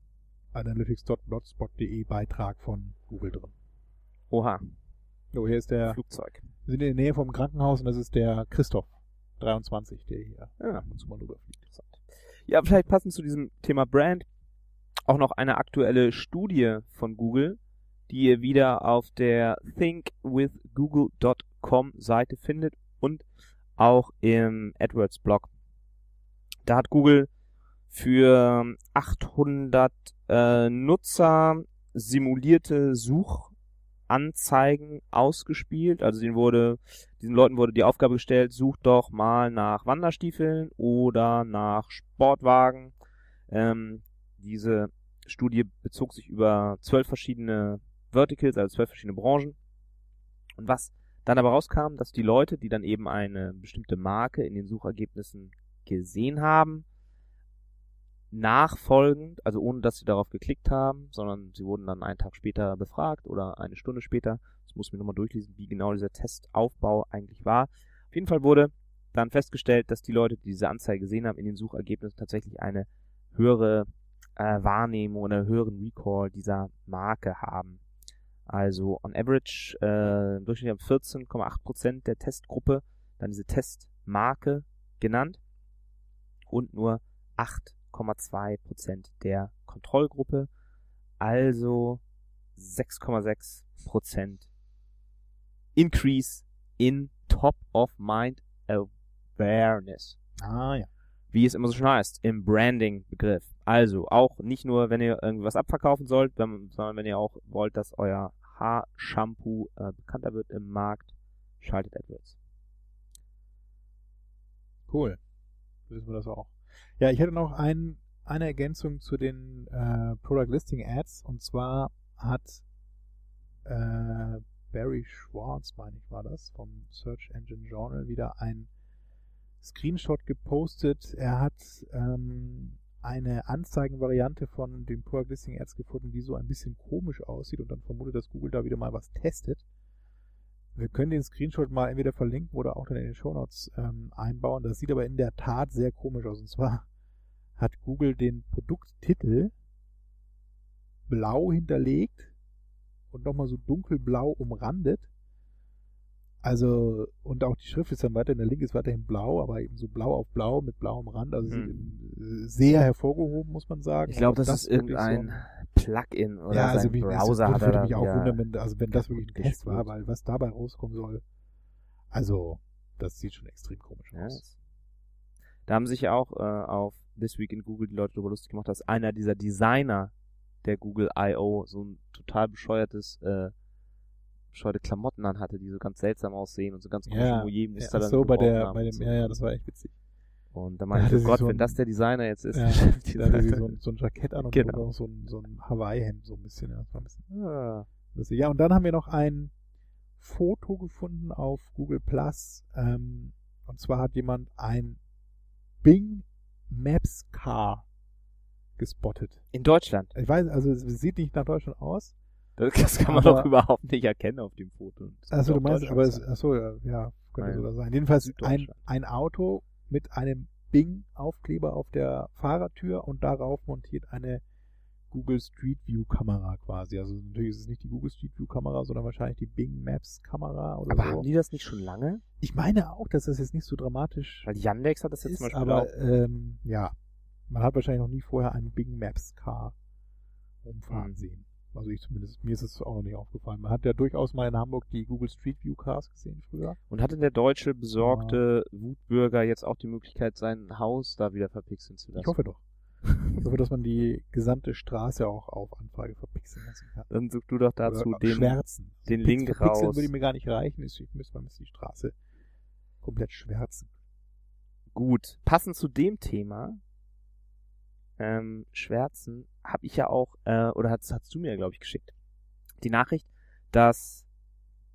analytics.blogspot.de Beitrag von Google drin. Oha. So, hier ist der Flugzeug. Wir sind in der Nähe vom Krankenhaus und das ist der Christoph 23, der hier ja. ab und zu mal rüberfliegt. Ja, vielleicht passend zu diesem Thema Brand auch noch eine aktuelle Studie von Google, die ihr wieder auf der thinkwithgoogle.com Seite findet und auch im AdWords Blog. Da hat Google für 800 äh, Nutzer simulierte Suchanzeigen ausgespielt. Also denen wurde, diesen Leuten wurde die Aufgabe gestellt, sucht doch mal nach Wanderstiefeln oder nach Sportwagen. Ähm, diese Studie bezog sich über zwölf verschiedene Verticals, also zwölf verschiedene Branchen. Und was dann aber rauskam, dass die Leute, die dann eben eine bestimmte Marke in den Suchergebnissen gesehen haben, nachfolgend, also ohne dass sie darauf geklickt haben, sondern sie wurden dann einen Tag später befragt oder eine Stunde später. Das muss ich mir nochmal durchlesen, wie genau dieser Testaufbau eigentlich war. Auf jeden Fall wurde dann festgestellt, dass die Leute, die diese Anzeige gesehen haben, in den Suchergebnissen tatsächlich eine höhere äh, Wahrnehmung oder höheren Recall dieser Marke haben. Also on average äh, im Durchschnitt haben 14,8% der Testgruppe dann diese Testmarke genannt und nur 8,2% der Kontrollgruppe, also 6,6% Increase in Top of Mind Awareness. Ah ja. Wie es immer so schön heißt, im Branding-Begriff. Also auch nicht nur, wenn ihr irgendwas abverkaufen sollt, wenn, sondern wenn ihr auch wollt, dass euer Haarshampoo äh, bekannter wird im Markt, schaltet AdWords. Cool. Wissen wir das auch. Ja, ich hätte noch ein, eine Ergänzung zu den äh, Product Listing Ads und zwar hat äh, Barry Schwartz, meine ich, war das, vom Search Engine Journal wieder ein Screenshot gepostet. Er hat ähm, eine Anzeigenvariante von den Product Listing Ads gefunden, die so ein bisschen komisch aussieht und dann vermutet, dass Google da wieder mal was testet. Wir können den Screenshot mal entweder verlinken oder auch dann in den Show Notes ähm, einbauen. Das sieht aber in der Tat sehr komisch aus. Und zwar hat Google den Produkttitel blau hinterlegt und nochmal so dunkelblau umrandet. Also, und auch die Schrift ist dann weiterhin, der Link ist weiterhin blau, aber eben so blau auf blau mit blauem Rand. Also Hm. sehr hervorgehoben, muss man sagen. Ich glaube, Und das, ist wirklich so irgendein ein- Plugin oder ja, also sein wie, Browser hat er mich auch wieder wundern, wenn, also wenn das wirklich ein Test war, weil was dabei rauskommen soll, also das sieht schon extrem komisch Ja, aus. Da haben sich auch äh, auf This Week in Google die Leute darüber lustig gemacht, dass einer dieser Designer der Google I.O. so ein total bescheuertes, äh, bescheuerte Klamotten anhatte, die so ganz seltsam aussehen und so ganz komische Ja, ja Mouillet-Muster ach dann so, bei der, bei dem, ja, ja, das war echt witzig. Und da meinte ich, Gott, so wenn das der Designer jetzt ist. Ja, da hatte sie so ein, so ein Jackett an und Genau. so ein, so ein Hawaii-Hemd, so ein bisschen, ja, ein bisschen Ah, lustig. Ja, und dann haben wir noch ein Foto gefunden auf Google Plus, ähm, und zwar hat jemand ein Bing Maps Car gespottet. in Deutschland. Ich weiß, also es sieht nicht nach Deutschland aus, Das, kann man Aber- doch überhaupt nicht erkennen auf dem Foto. Das Also du meinst, aber es, achso, ja, ja, könnte Nein. sogar sein. Jedenfalls ein, ein Auto mit einem Bing-Aufkleber auf der Fahrertür und darauf montiert eine Google Street View Kamera quasi. Also natürlich ist es nicht die Google Street View Kamera, sondern wahrscheinlich die Bing Maps Kamera oder aber so. haben die das nicht schon lange? ich meine auch, dass das jetzt nicht so dramatisch Weil Yandex hat das jetzt ist, zum Beispiel aber auch. ähm, ja, man hat wahrscheinlich noch nie vorher einen Bing Maps Car rumfahren Mhm. sehen. Also ich zumindest, mir ist es auch noch nicht aufgefallen. Man hat ja durchaus mal in Hamburg die Google Street View Cars gesehen früher. Und hatte der deutsche besorgte Wutbürger jetzt auch die Möglichkeit, sein Haus da wieder verpixeln zu lassen? Ich hoffe doch. Ich hoffe, dass man die gesamte Straße auch auf Anfrage verpixeln lassen kann. Dann such du doch dazu Oder den, schwärzen. den Link verpixeln raus. würde mir gar nicht reichen. Ich müsste, man die Straße komplett schwärzen. Gut. Passend zu dem Thema, ähm, Schwärzen, habe ich ja auch, äh, oder hast, hast du mir, glaube ich, geschickt, die Nachricht, dass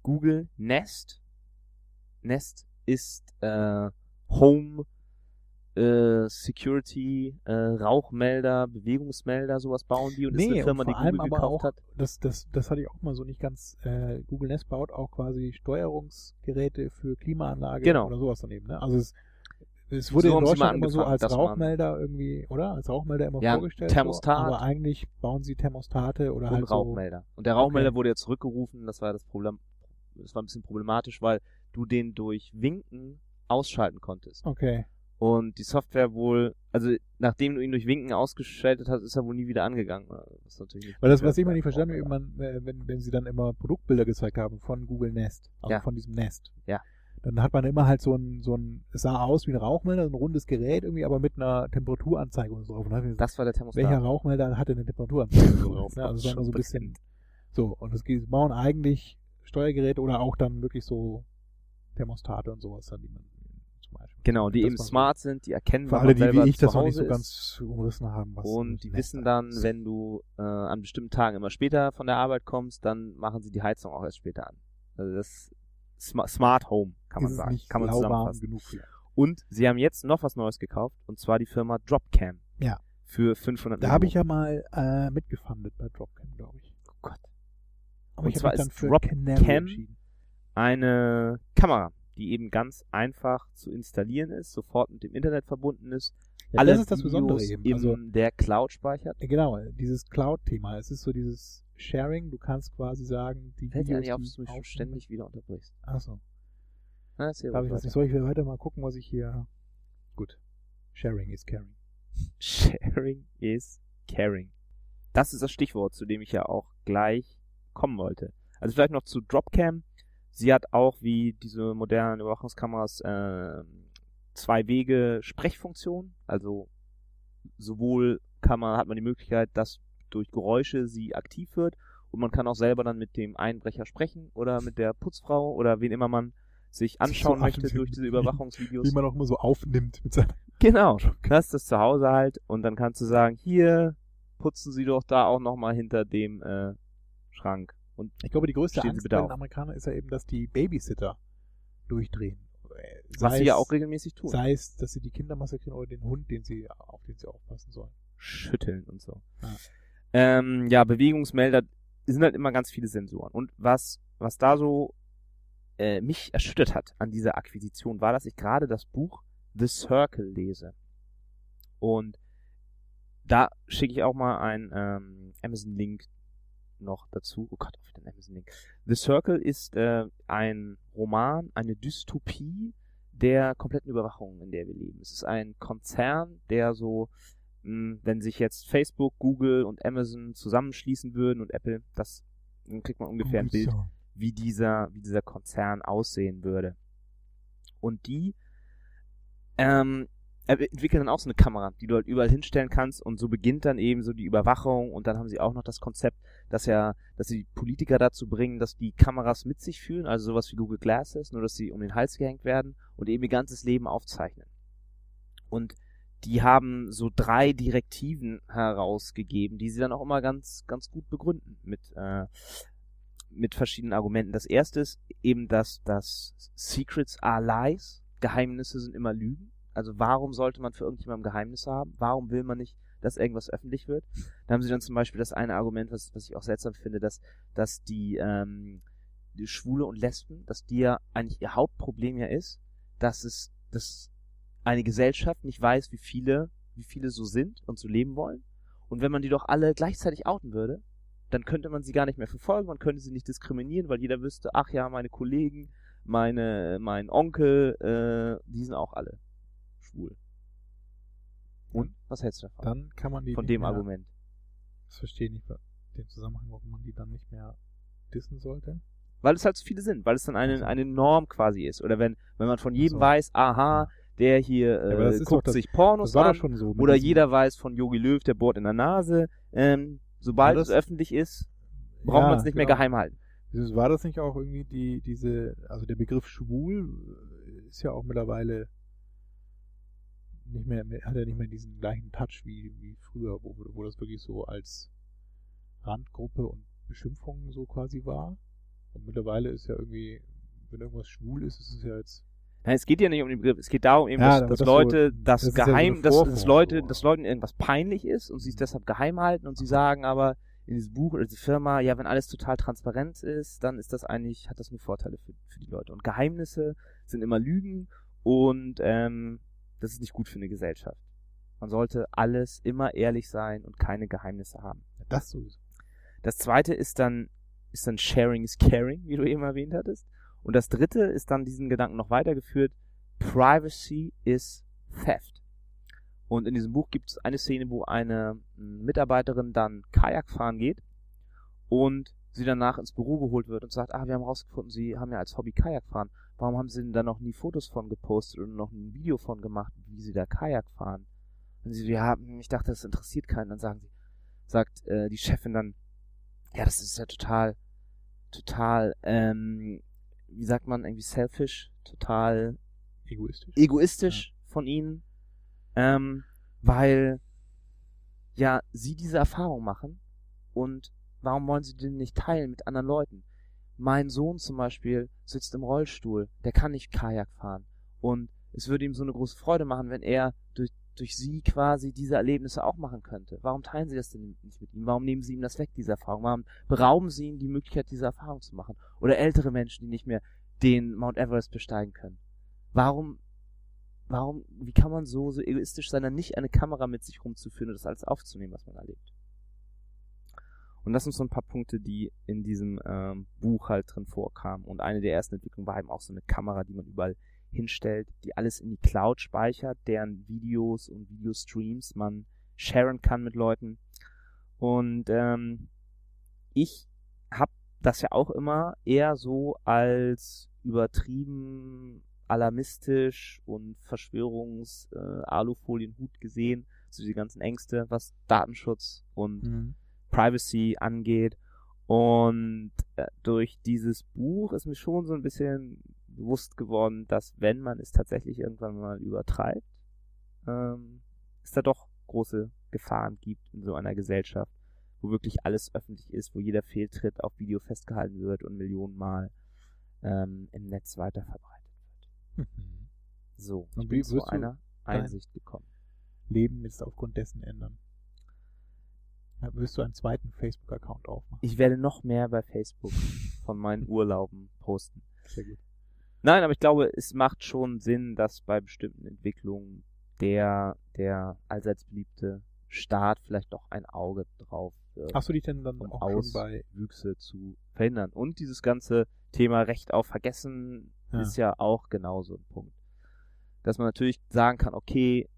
Google Nest, Nest ist äh, Home äh, Security, äh, Rauchmelder, Bewegungsmelder, sowas bauen die und ist eine Firma, die Google aber gekauft auch, hat. das, das, das hatte ich auch mal so nicht ganz, äh, Google Nest baut auch quasi Steuerungsgeräte für Klimaanlage Genau. oder sowas daneben. Ne? Also es, es wurde So in Deutschland immer so als Rauchmelder irgendwie, oder? Als Rauchmelder immer Ja, vorgestellt. Thermostat. So, aber eigentlich bauen sie Thermostate oder und halt so. Rauchmelder. Und der Rauchmelder Okay. wurde ja zurückgerufen, das war das Problem, das war ein bisschen problematisch, weil du den durch Winken ausschalten konntest. Okay. Und die Software wohl, also nachdem du ihn durch Winken ausgeschaltet hast, ist er wohl nie wieder angegangen. Was natürlich nicht Weil das, was ich mal nicht verstanden habe, äh, wenn, wenn sie dann immer Produktbilder gezeigt haben von Google Nest, also Ja. von diesem Nest. Ja. Dann hat man immer halt so ein, so ein, es sah aus wie ein Rauchmelder, ein rundes Gerät irgendwie, aber mit einer Temperaturanzeige und so drauf. Und Das war der Thermostat. welcher Rauchmelder hatte eine Temperaturanzeige so drauf? Ne? Also es war so ein bisschen, so. Und es bauen eigentlich Steuergeräte oder auch dann wirklich so Thermostate und sowas dann, die man zum Beispiel. Genau, die eben so- smart sind, die erkennen, Für alle, die wie ich das noch nicht so ist. ganz umrissen haben, was Und die wissen dann, ist. wenn du äh, an bestimmten Tagen immer später von der Arbeit kommst, dann machen sie die Heizung auch erst später an. Also das Smart Home, kann man ist sagen. Kann man zusammenfassen. genug. Und sie haben jetzt noch was Neues gekauft, und zwar die Firma Dropcam. Ja. für 500 Da habe ich ja mal äh, mitgefundet bei Dropcam, glaube ich. Oh Gott. Aber Und ich zwar mich dann ist Dropcam. Eine Kamera, die eben ganz einfach zu installieren ist, sofort mit dem Internet verbunden ist, Ja, alle das ist das Besondere eben. in Also, der Cloud speichert. äh, genau, dieses Cloud-Thema. Es ist so dieses Sharing. Du kannst quasi sagen, die Fällt Videos, eigentlich auf, die dass du mich ständig wieder unterbrichst. Achso, Na, erzähl habe ich ruhig das nicht. Soll ich weiter mal gucken, was ich hier... Gut. Sharing is caring. Sharing is caring. Das ist das Stichwort, zu dem ich ja auch gleich kommen wollte. Also vielleicht noch zu Dropcam. Sie hat auch wie diese modernen Überwachungskameras äh, zwei Wege Sprechfunktion. Also sowohl kann man, hat man die Möglichkeit, dass durch Geräusche sie aktiv wird und man kann auch selber dann mit dem Einbrecher sprechen oder mit der Putzfrau oder wen immer man sich anschauen so möchte durch diese Überwachungsvideos. Wie man auch immer so aufnimmt mit seiner... Genau, hast das zu Hause halt und dann kannst du sagen, hier putzen Sie doch da auch nochmal hinter dem äh, Schrank. Und Ich glaube, die größte Angst bei den Amerikanern ist ja eben, dass die Babysitter durchdrehen. Was Sei sie ja auch regelmäßig tun. Sei es, dass sie die Kinder massakrieren oder den Hund, den sie, auf den sie aufpassen sollen. Schütteln und so. Ja. Ähm, ja, Bewegungsmelder sind halt immer ganz viele Sensoren. Und was, was da so äh, mich erschüttert hat an dieser Akquisition, war, dass ich gerade das Buch The Circle lese. Und da schicke ich auch mal einen ähm, Amazon-Link noch dazu. Oh Gott, auf den Amazon-Link. The Circle ist äh, ein Roman, eine Dystopie der kompletten Überwachung, in der wir leben. Es ist ein Konzern, der so, mh, wenn sich jetzt Facebook, Google und Amazon zusammenschließen würden und Apple, das dann kriegt man ungefähr ein Bild, wie dieser, wie dieser Konzern aussehen würde. Und die ähm, entwickeln dann auch so eine Kamera, die du halt überall hinstellen kannst und so beginnt dann eben so die Überwachung und dann haben sie auch noch das Konzept, dass ja, dass sie Politiker dazu bringen, dass die Kameras mit sich fühlen, also sowas wie Google Glasses, nur dass sie um den Hals gehängt werden und eben ihr ganzes Leben aufzeichnen. Und die haben so drei Direktiven herausgegeben, die sie dann auch immer ganz, ganz gut begründen mit, äh, mit verschiedenen Argumenten. Das erste ist eben, dass, dass Secrets are lies, Geheimnisse sind immer Lügen. Also warum sollte man für irgendjemandem Geheimnisse haben? Warum will man nicht, dass irgendwas öffentlich wird? Da haben sie dann zum Beispiel das eine Argument, was, was ich auch seltsam finde, dass, dass die, ähm, die Schwule und Lesben, dass die ja eigentlich ihr Hauptproblem ja ist, dass es, dass eine Gesellschaft nicht weiß, wie viele, wie viele so sind und so leben wollen. Und wenn man die doch alle gleichzeitig outen würde, dann könnte man sie gar nicht mehr verfolgen, man könnte sie nicht diskriminieren, weil jeder wüsste, ach ja, meine Kollegen, meine, mein Onkel, äh, die sind auch alle schwul. Und? Was hältst du davon? Dann kann man die Von dem mehr, Argument. Das verstehe ich nicht, den Zusammenhang, warum man die dann nicht mehr dissen sollte. Weil es halt so viele sind, weil es dann eine, Also. eine Norm quasi ist. Oder wenn, wenn man von jedem so. weiß, aha, der hier äh, ist guckt das- sich Pornos an, so. oder jeder weiß von Yogi Löw, der bohrt in der Nase. Ähm, sobald das- es öffentlich ist, braucht Ja, man es nicht mehr genau. geheim halten. War das nicht auch irgendwie die, diese, also der Begriff schwul äh, ist ja auch mittlerweile nicht mehr, hat ja nicht mehr diesen gleichen Touch wie, wie früher, wo, wo das wirklich so als Randgruppe und Beschimpfung so quasi war. Und mittlerweile ist ja irgendwie, wenn irgendwas schwul ist, ist es ja jetzt, Nein, es geht ja nicht um den Begriff, es geht darum eben, Ja, dass, dass das so- Leute das, das ist ja so geheim, dass, dass Leute, so. dass Leuten irgendwas peinlich ist und sie es deshalb geheim halten und sie sagen aber in diesem Buch oder diese Firma, ja, wenn alles total transparent ist, dann ist das eigentlich, hat das nur Vorteile für, für die Leute. Und Geheimnisse sind immer Lügen und ähm, das ist nicht gut für eine Gesellschaft. Man sollte alles immer ehrlich sein und keine Geheimnisse haben. das sowieso. Das zweite ist dann, ist dann Sharing is Caring, wie du eben erwähnt hattest. Und das dritte ist dann diesen Gedanken noch weitergeführt. Privacy is Theft. Und in diesem Buch gibt es eine Szene, wo eine mm, Mitarbeiterin dann Kajak fahren geht und sie danach ins Büro geholt wird und sagt, ah, wir haben rausgefunden, Sie haben ja als Hobby Kajak fahren. Warum haben Sie denn da noch nie Fotos von gepostet und noch ein Video von gemacht, wie Sie da Kajak fahren? Und sie so, ja, hm, ich dachte, das interessiert keinen. Dann sagen sie, sagt äh, die Chefin dann, ja, das ist ja total, total, ähm, wie sagt man, irgendwie selfish, total Egoistisch. egoistisch von ihnen, ähm, weil ja sie diese Erfahrung machen und warum wollen sie den nicht teilen mit anderen Leuten? Mein Sohn zum Beispiel sitzt im Rollstuhl, der kann nicht Kajak fahren und es würde ihm so eine große Freude machen, wenn er durch durch sie quasi diese Erlebnisse auch machen könnte. Warum teilen sie das denn nicht mit ihm? Warum nehmen sie ihm das weg, diese Erfahrung? Warum berauben sie ihm die Möglichkeit, diese Erfahrung zu machen? Oder ältere Menschen, die nicht mehr den Mount Everest besteigen können. Warum, warum, wie kann man so, so egoistisch sein, dann nicht eine Kamera mit sich rumzuführen und das alles aufzunehmen, was man erlebt? Und das sind so ein paar Punkte, die in diesem ähm, Buch halt drin vorkamen. Und eine der ersten Entwicklungen war eben auch so eine Kamera, die man überall hinstellt, die alles in die Cloud speichert, deren Videos und Videostreams man sharen kann mit Leuten. Und ähm, ich habe das ja auch immer eher so als übertrieben alarmistisch und Verschwörungs-Alufolienhut äh, gesehen, so die ganzen Ängste, was Datenschutz und mhm. Privacy angeht. Und äh, durch dieses Buch ist mir schon so ein bisschen bewusst geworden, dass wenn man es tatsächlich irgendwann mal übertreibt, ähm, es da doch große Gefahren gibt in so einer Gesellschaft, wo wirklich alles öffentlich ist, wo jeder Fehltritt auf Video festgehalten wird und Millionenmal ähm, im Netz weiterverbreitet wird. Mhm. So, ich und bin zu einer Einsicht gekommen. Leben jetzt aufgrund dessen ändern. Ja, wirst du einen zweiten Facebook-Account aufmachen? Ich werde noch mehr bei Facebook von meinen Urlauben posten. Sehr gut. Nein, aber ich glaube, es macht schon Sinn, dass bei bestimmten Entwicklungen der, der allseits beliebte Staat vielleicht doch ein Auge drauf wirft. Hast du dich denn dann um auch Auswüchse zu verhindern? Und dieses ganze Thema Recht auf Vergessen ja. ist ja auch genauso ein Punkt. Dass man natürlich sagen kann, okay,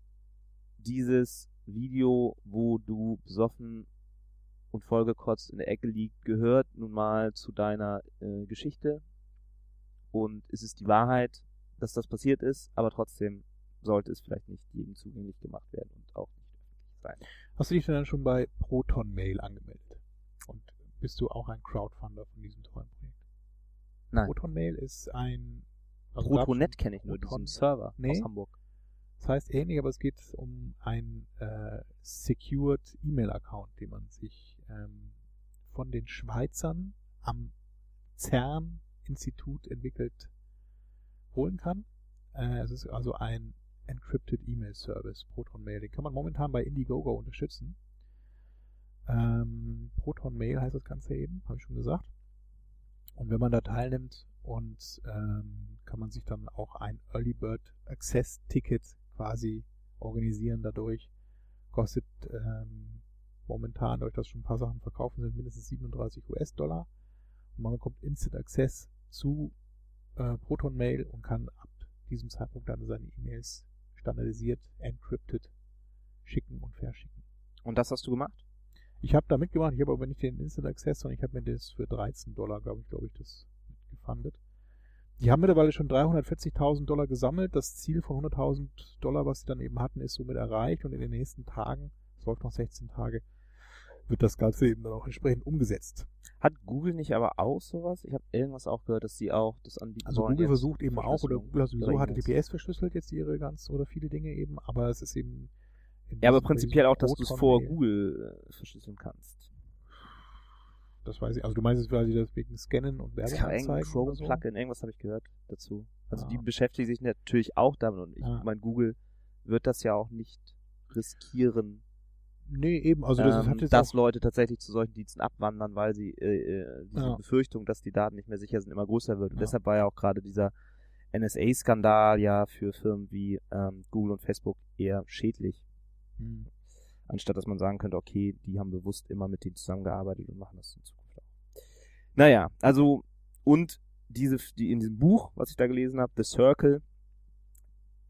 dieses Video, wo du besoffen und vollgekotzt in der Ecke liegt, gehört nun mal zu deiner äh, Geschichte und es ist die Wahrheit, dass das passiert ist, aber trotzdem sollte es vielleicht nicht jedem zugänglich gemacht werden und auch nicht öffentlich sein. Hast du dich denn dann schon bei Proton Mail angemeldet? Und bist du auch ein Crowdfunder von diesem tollen Projekt? Nein. Proton Mail ist ein also Protonet kenne ich nur, Proton, diesen Server nee, aus Hamburg. Das heißt ähnlich, aber es geht um einen äh, Secured E-Mail-Account, den man sich ähm, von den Schweizern am CERN Institut entwickelt holen kann. Äh, es ist also ein Encrypted E-Mail Service, Proton Mail. Den kann man momentan bei Indiegogo unterstützen. Ähm, Proton Mail heißt das Ganze eben, habe ich schon gesagt. Und wenn man da teilnimmt und ähm, kann man sich dann auch ein Early Bird Access Ticket quasi organisieren dadurch. Kostet ähm, momentan, durch das schon ein paar Sachen verkaufen sind, mindestens 37 US-Dollar. Und man bekommt Instant Access zu äh, Proton Mail und kann ab diesem Zeitpunkt dann seine E-Mails standardisiert, encrypted schicken und verschicken. Und das hast du gemacht? Ich habe da mitgemacht, ich habe aber nicht den Instant Access, sondern ich habe mir das für 13 Dollar, glaube ich, glaube ich, das mitgefundet. Die haben mittlerweile schon 340.000 Dollar gesammelt. Das Ziel von 100.000 Dollar, was sie dann eben hatten, ist somit erreicht und in den nächsten Tagen, es läuft noch 16 Tage, wird das Ganze eben dann auch entsprechend umgesetzt. Hat Google nicht aber auch sowas? Ich habe irgendwas auch gehört, dass sie auch das anbieten Also Google versucht eben auch, oder Google hat sowieso HTTPS verschlüsselt jetzt ihre ganz, oder viele Dinge eben, aber es ist eben... Ja, aber prinzipiell auch, dass du es vor Google äh, verschlüsseln kannst. Das weiß ich. Also du meinst es, weil sie das wegen Scannen und Werbung anzeigen Chrome so? Plugin, irgendwas habe ich gehört dazu. Also ah. die beschäftigen sich natürlich auch damit und ich ah. meine, Google wird das ja auch nicht riskieren, Nee, eben, also das ähm, hat jetzt dass Leute tatsächlich zu solchen Diensten abwandern, weil sie äh, äh, diese ja. Befürchtung, dass die Daten nicht mehr sicher sind, immer größer wird. Und ja. deshalb war ja auch gerade dieser NSA-Skandal ja für Firmen wie ähm, Google und Facebook eher schädlich. Hm. Anstatt dass man sagen könnte, okay, die haben bewusst immer mit denen zusammengearbeitet und machen das in Zukunft auch. Naja, also und diese, die in diesem Buch, was ich da gelesen habe, The Circle,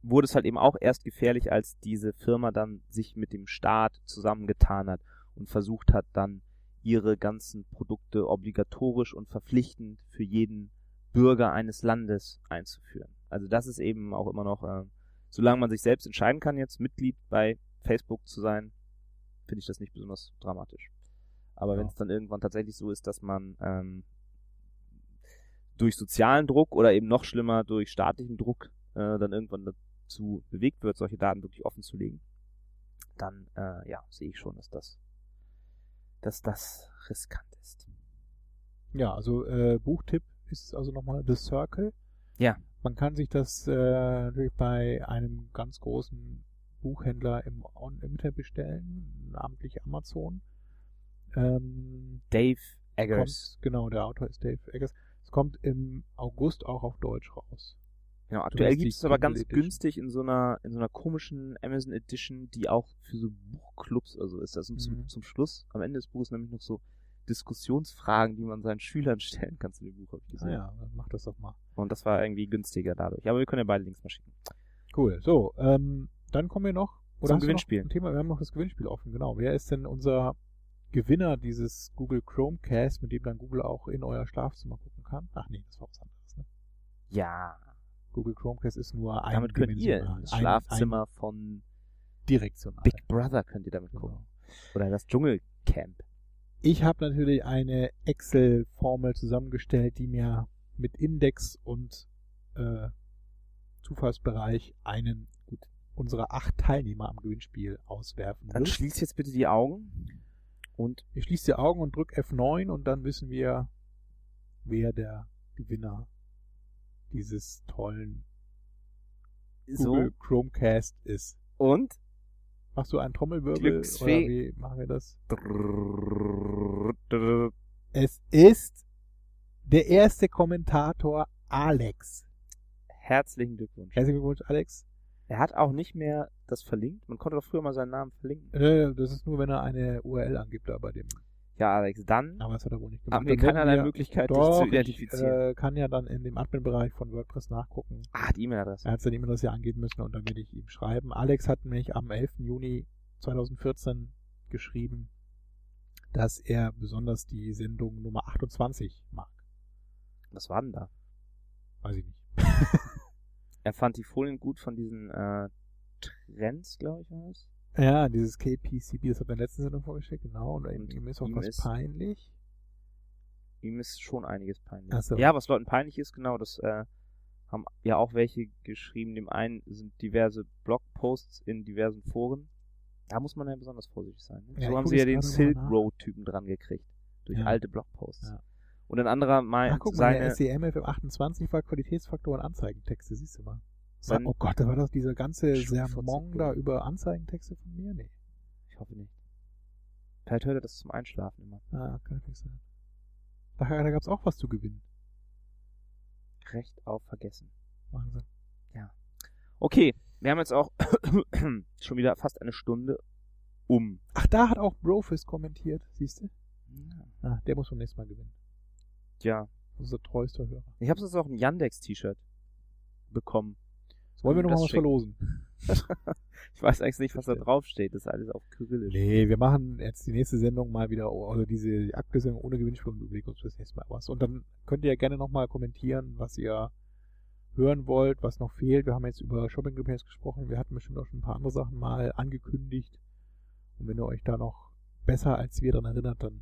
wurde es halt eben auch erst gefährlich, als diese Firma dann sich mit dem Staat zusammengetan hat und versucht hat, dann ihre ganzen Produkte obligatorisch und verpflichtend für jeden Bürger eines Landes einzuführen. Also das ist eben auch immer noch, äh, solange man sich selbst entscheiden kann, jetzt Mitglied bei Facebook zu sein, finde ich das nicht besonders dramatisch. Aber ja. wenn es dann irgendwann tatsächlich so ist, dass man ähm, durch sozialen Druck oder eben noch schlimmer durch staatlichen Druck äh, dann irgendwann dazu bewegt wird, solche Daten wirklich offen zu legen, dann äh, ja, sehe ich schon, dass das, dass das riskant ist. Ja, also äh, Buchtipp ist also nochmal The Circle. Ja. Man kann sich das äh, natürlich bei einem ganz großen Buchhändler im, im Internet bestellen, namentlich Amazon. Ähm, Dave Eggers. kommt, genau, der Autor ist Dave Eggers. Es kommt im August auch auf Deutsch raus. Genau, aktuell gibt es aber ganz Edition. günstig in so einer in so einer komischen Amazon Edition, die auch für so Buchclubs also ist. Das und zum, Mhm. zum Schluss, am Ende des Buches nämlich noch so Diskussionsfragen, die man seinen Schülern stellen kann zu dem Buch, habe ich gesehen. Ah ja, dann mach das doch mal. Und das war irgendwie günstiger dadurch. Aber wir können ja beide Links mal schicken. Cool. So, ähm, dann kommen wir noch. Zum du noch Gewinnspiel. Ein Thema, wir haben noch das Gewinnspiel offen, genau. Wer ist denn unser Gewinner dieses Google Chromecast, mit dem dann Google auch in euer Schlafzimmer gucken kann? Ach nee, das war was anderes, ne? Ja, Google Chromecast ist nur ein damit könnt ihr das Schlafzimmer von ein direktional. Big Brother könnt ihr damit gucken. Genau. Oder das Dschungelcamp. Ich habe natürlich eine Excel-Formel zusammengestellt, die mir mit Index und äh, Zufallsbereich einen gut unserer acht Teilnehmer am Gewinnspiel auswerfen Dann wird. schließt jetzt bitte die Augen und Ich schließe die Augen und drück F9 und dann wissen wir, wer der Gewinner dieses tollen so Google Chromecast ist. und Machst du einen Trommelwirbel oder wie machen wir das? Es ist der erste Kommentator Alex. herzlichen Glückwunsch. Herzlichen Glückwunsch, Alex. Er hat auch nicht mehr das verlinkt. Man konnte doch früher mal seinen Namen verlinken. Äh, das ist nur, wenn er eine URL angibt da bei dem. Ja, Alex, dann Aber das hat er wohl nicht gemacht. haben wir keinerlei wir- Möglichkeit, dich Doch, zu ich identifizieren. äh, kann ja dann in dem Admin-Bereich von WordPress nachgucken. ah, die E-Mail-Adresse. Er hat seine E-Mail-Adresse ja angeben müssen und dann werde ich ihm schreiben. Alex hat mich am 11. Juni 2014 geschrieben, dass er besonders die Sendung Nummer 28 mag. Was war denn da? Weiß ich nicht. Er fand die Folien gut von diesen äh, Trends, glaube ich, war es. Ja, dieses KPCB, das hat er in der letzten Sendung vorgeschickt, genau. Und, ihm- Und ihm ist auch ihm was ist- peinlich. Ihm ist schon einiges peinlich. Ach so. Ja, was Leuten peinlich ist, genau, das äh, haben ja auch welche geschrieben. Dem einen sind diverse Blogposts in diversen Foren. Da muss man ja besonders vorsichtig sein. Ne? Ja, so haben sie ja den Silk. Road-Typen dran gekriegt. Durch Ja. alte Blogposts. Ja. Und ein anderer meint, Ach, guck mal, seine, SEMF 28 war Qualitätsfaktor und Anzeigentexte, siehst du mal. Sein- oh Gott, da war doch dieser ganze. Sermon da über Anzeigentexte von mir? Nee. ich hoffe nicht. Vielleicht hört er das zum Einschlafen immer. Ah, kann natürlich sein. Da, da gab's auch was zu gewinnen. Recht auf vergessen. Wahnsinn. Okay, wir haben jetzt auch schon wieder fast eine Stunde um. Ach, da hat auch Brofist kommentiert, siehst du? Ja. Ah, der muss beim nächsten Mal gewinnen. Ja. Unser treuester Hörer. Ich habe jetzt auch ein Yandex-T-Shirt bekommen. Wollen wir noch Das mal was verlosen? Ich weiß eigentlich nicht, was da draufsteht. Das ist alles auf Kyrillisch. Nee, wir machen jetzt die nächste Sendung mal wieder, oder diese aktuelle ohne Gewinnspiel und überlegen uns fürs nächste Mal was. Und dann könnt ihr ja gerne nochmal kommentieren, was ihr hören wollt, was noch fehlt. Wir haben jetzt über Shopping Repairs gesprochen. Wir hatten bestimmt auch schon ein paar andere Sachen mal angekündigt. Und wenn ihr euch da noch besser als wir daran erinnert, dann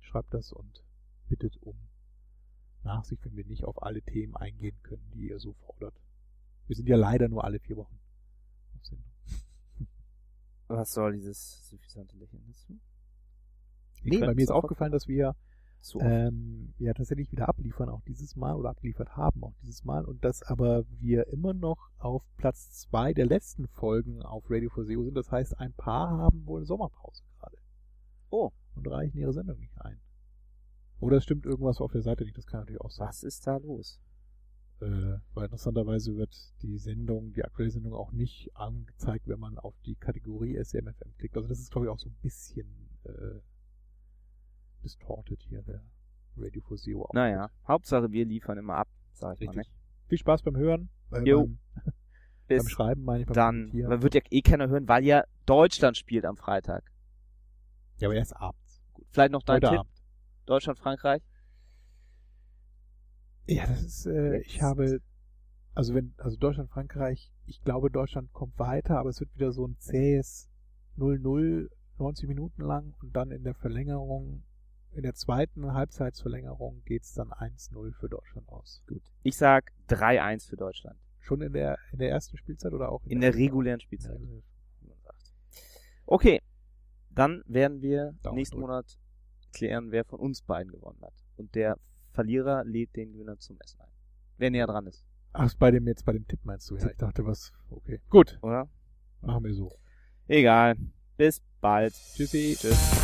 schreibt das und bittet um Nachsicht, wenn wir nicht auf alle Themen eingehen können, die ihr so fordert. Wir sind ja leider nur alle vier Wochen auf Sendung. Was soll dieses suffisante Lächeln dazu? Nee, bei mir ist aufgefallen, dass wir So. ähm, ja tatsächlich wieder abliefern, auch dieses Mal, oder abgeliefert haben auch dieses Mal, und dass aber wir immer noch auf Platz zwei der letzten Folgen auf Radio for SEO sind. Das heißt, ein paar haben wohl Sommerpause gerade. Oh. Und reichen ihre Sendung nicht ein. Oder es stimmt irgendwas auf der Seite nicht, das kann natürlich auch sein. Was ist da los? Äh, weil interessanterweise wird die Sendung, die aktuelle Sendung auch nicht angezeigt, wenn man auf die Kategorie SMFM klickt. Also das ist, glaube ich, auch so ein bisschen äh, distorted hier, der Radio for SEO Output. Naja, Hauptsache wir liefern immer ab, sag ich mal. Ne? Richtig. Viel Spaß beim Hören. Äh, Jo. Beim, beim Schreiben meine ich beim dann. Kommentieren. Man wird ja eh keiner hören, weil ja Deutschland spielt am Freitag. Ja, aber erst abends. Gut. Vielleicht noch dein Heute Tipp. Abend. Deutschland, Frankreich. Ja, das ist, äh, Jetzt. ich habe, also wenn, also Deutschland, Frankreich, ich glaube, Deutschland kommt weiter, aber es wird wieder so ein zähes 0-0, 90 Minuten lang und dann in der Verlängerung, in der zweiten Halbzeitsverlängerung geht's dann 1-0 für Deutschland aus. Gut. Ich sag 3-1 für Deutschland. Schon in der, in der ersten Spielzeit oder auch In der regulären Ja, Spielzeit. Okay. Dann werden wir Daumen nächsten drücken. Monat klären, wer von uns beiden gewonnen hat. Und der Verlierer lädt den Gewinner zum Essen ein. Wer näher dran ist, Ach, bei dem, jetzt bei dem Tipp meinst du, ja. Ich dachte, was, okay. Gut. oder? Machen wir so. Egal. Bis bald. Tschüssi. Tschüss.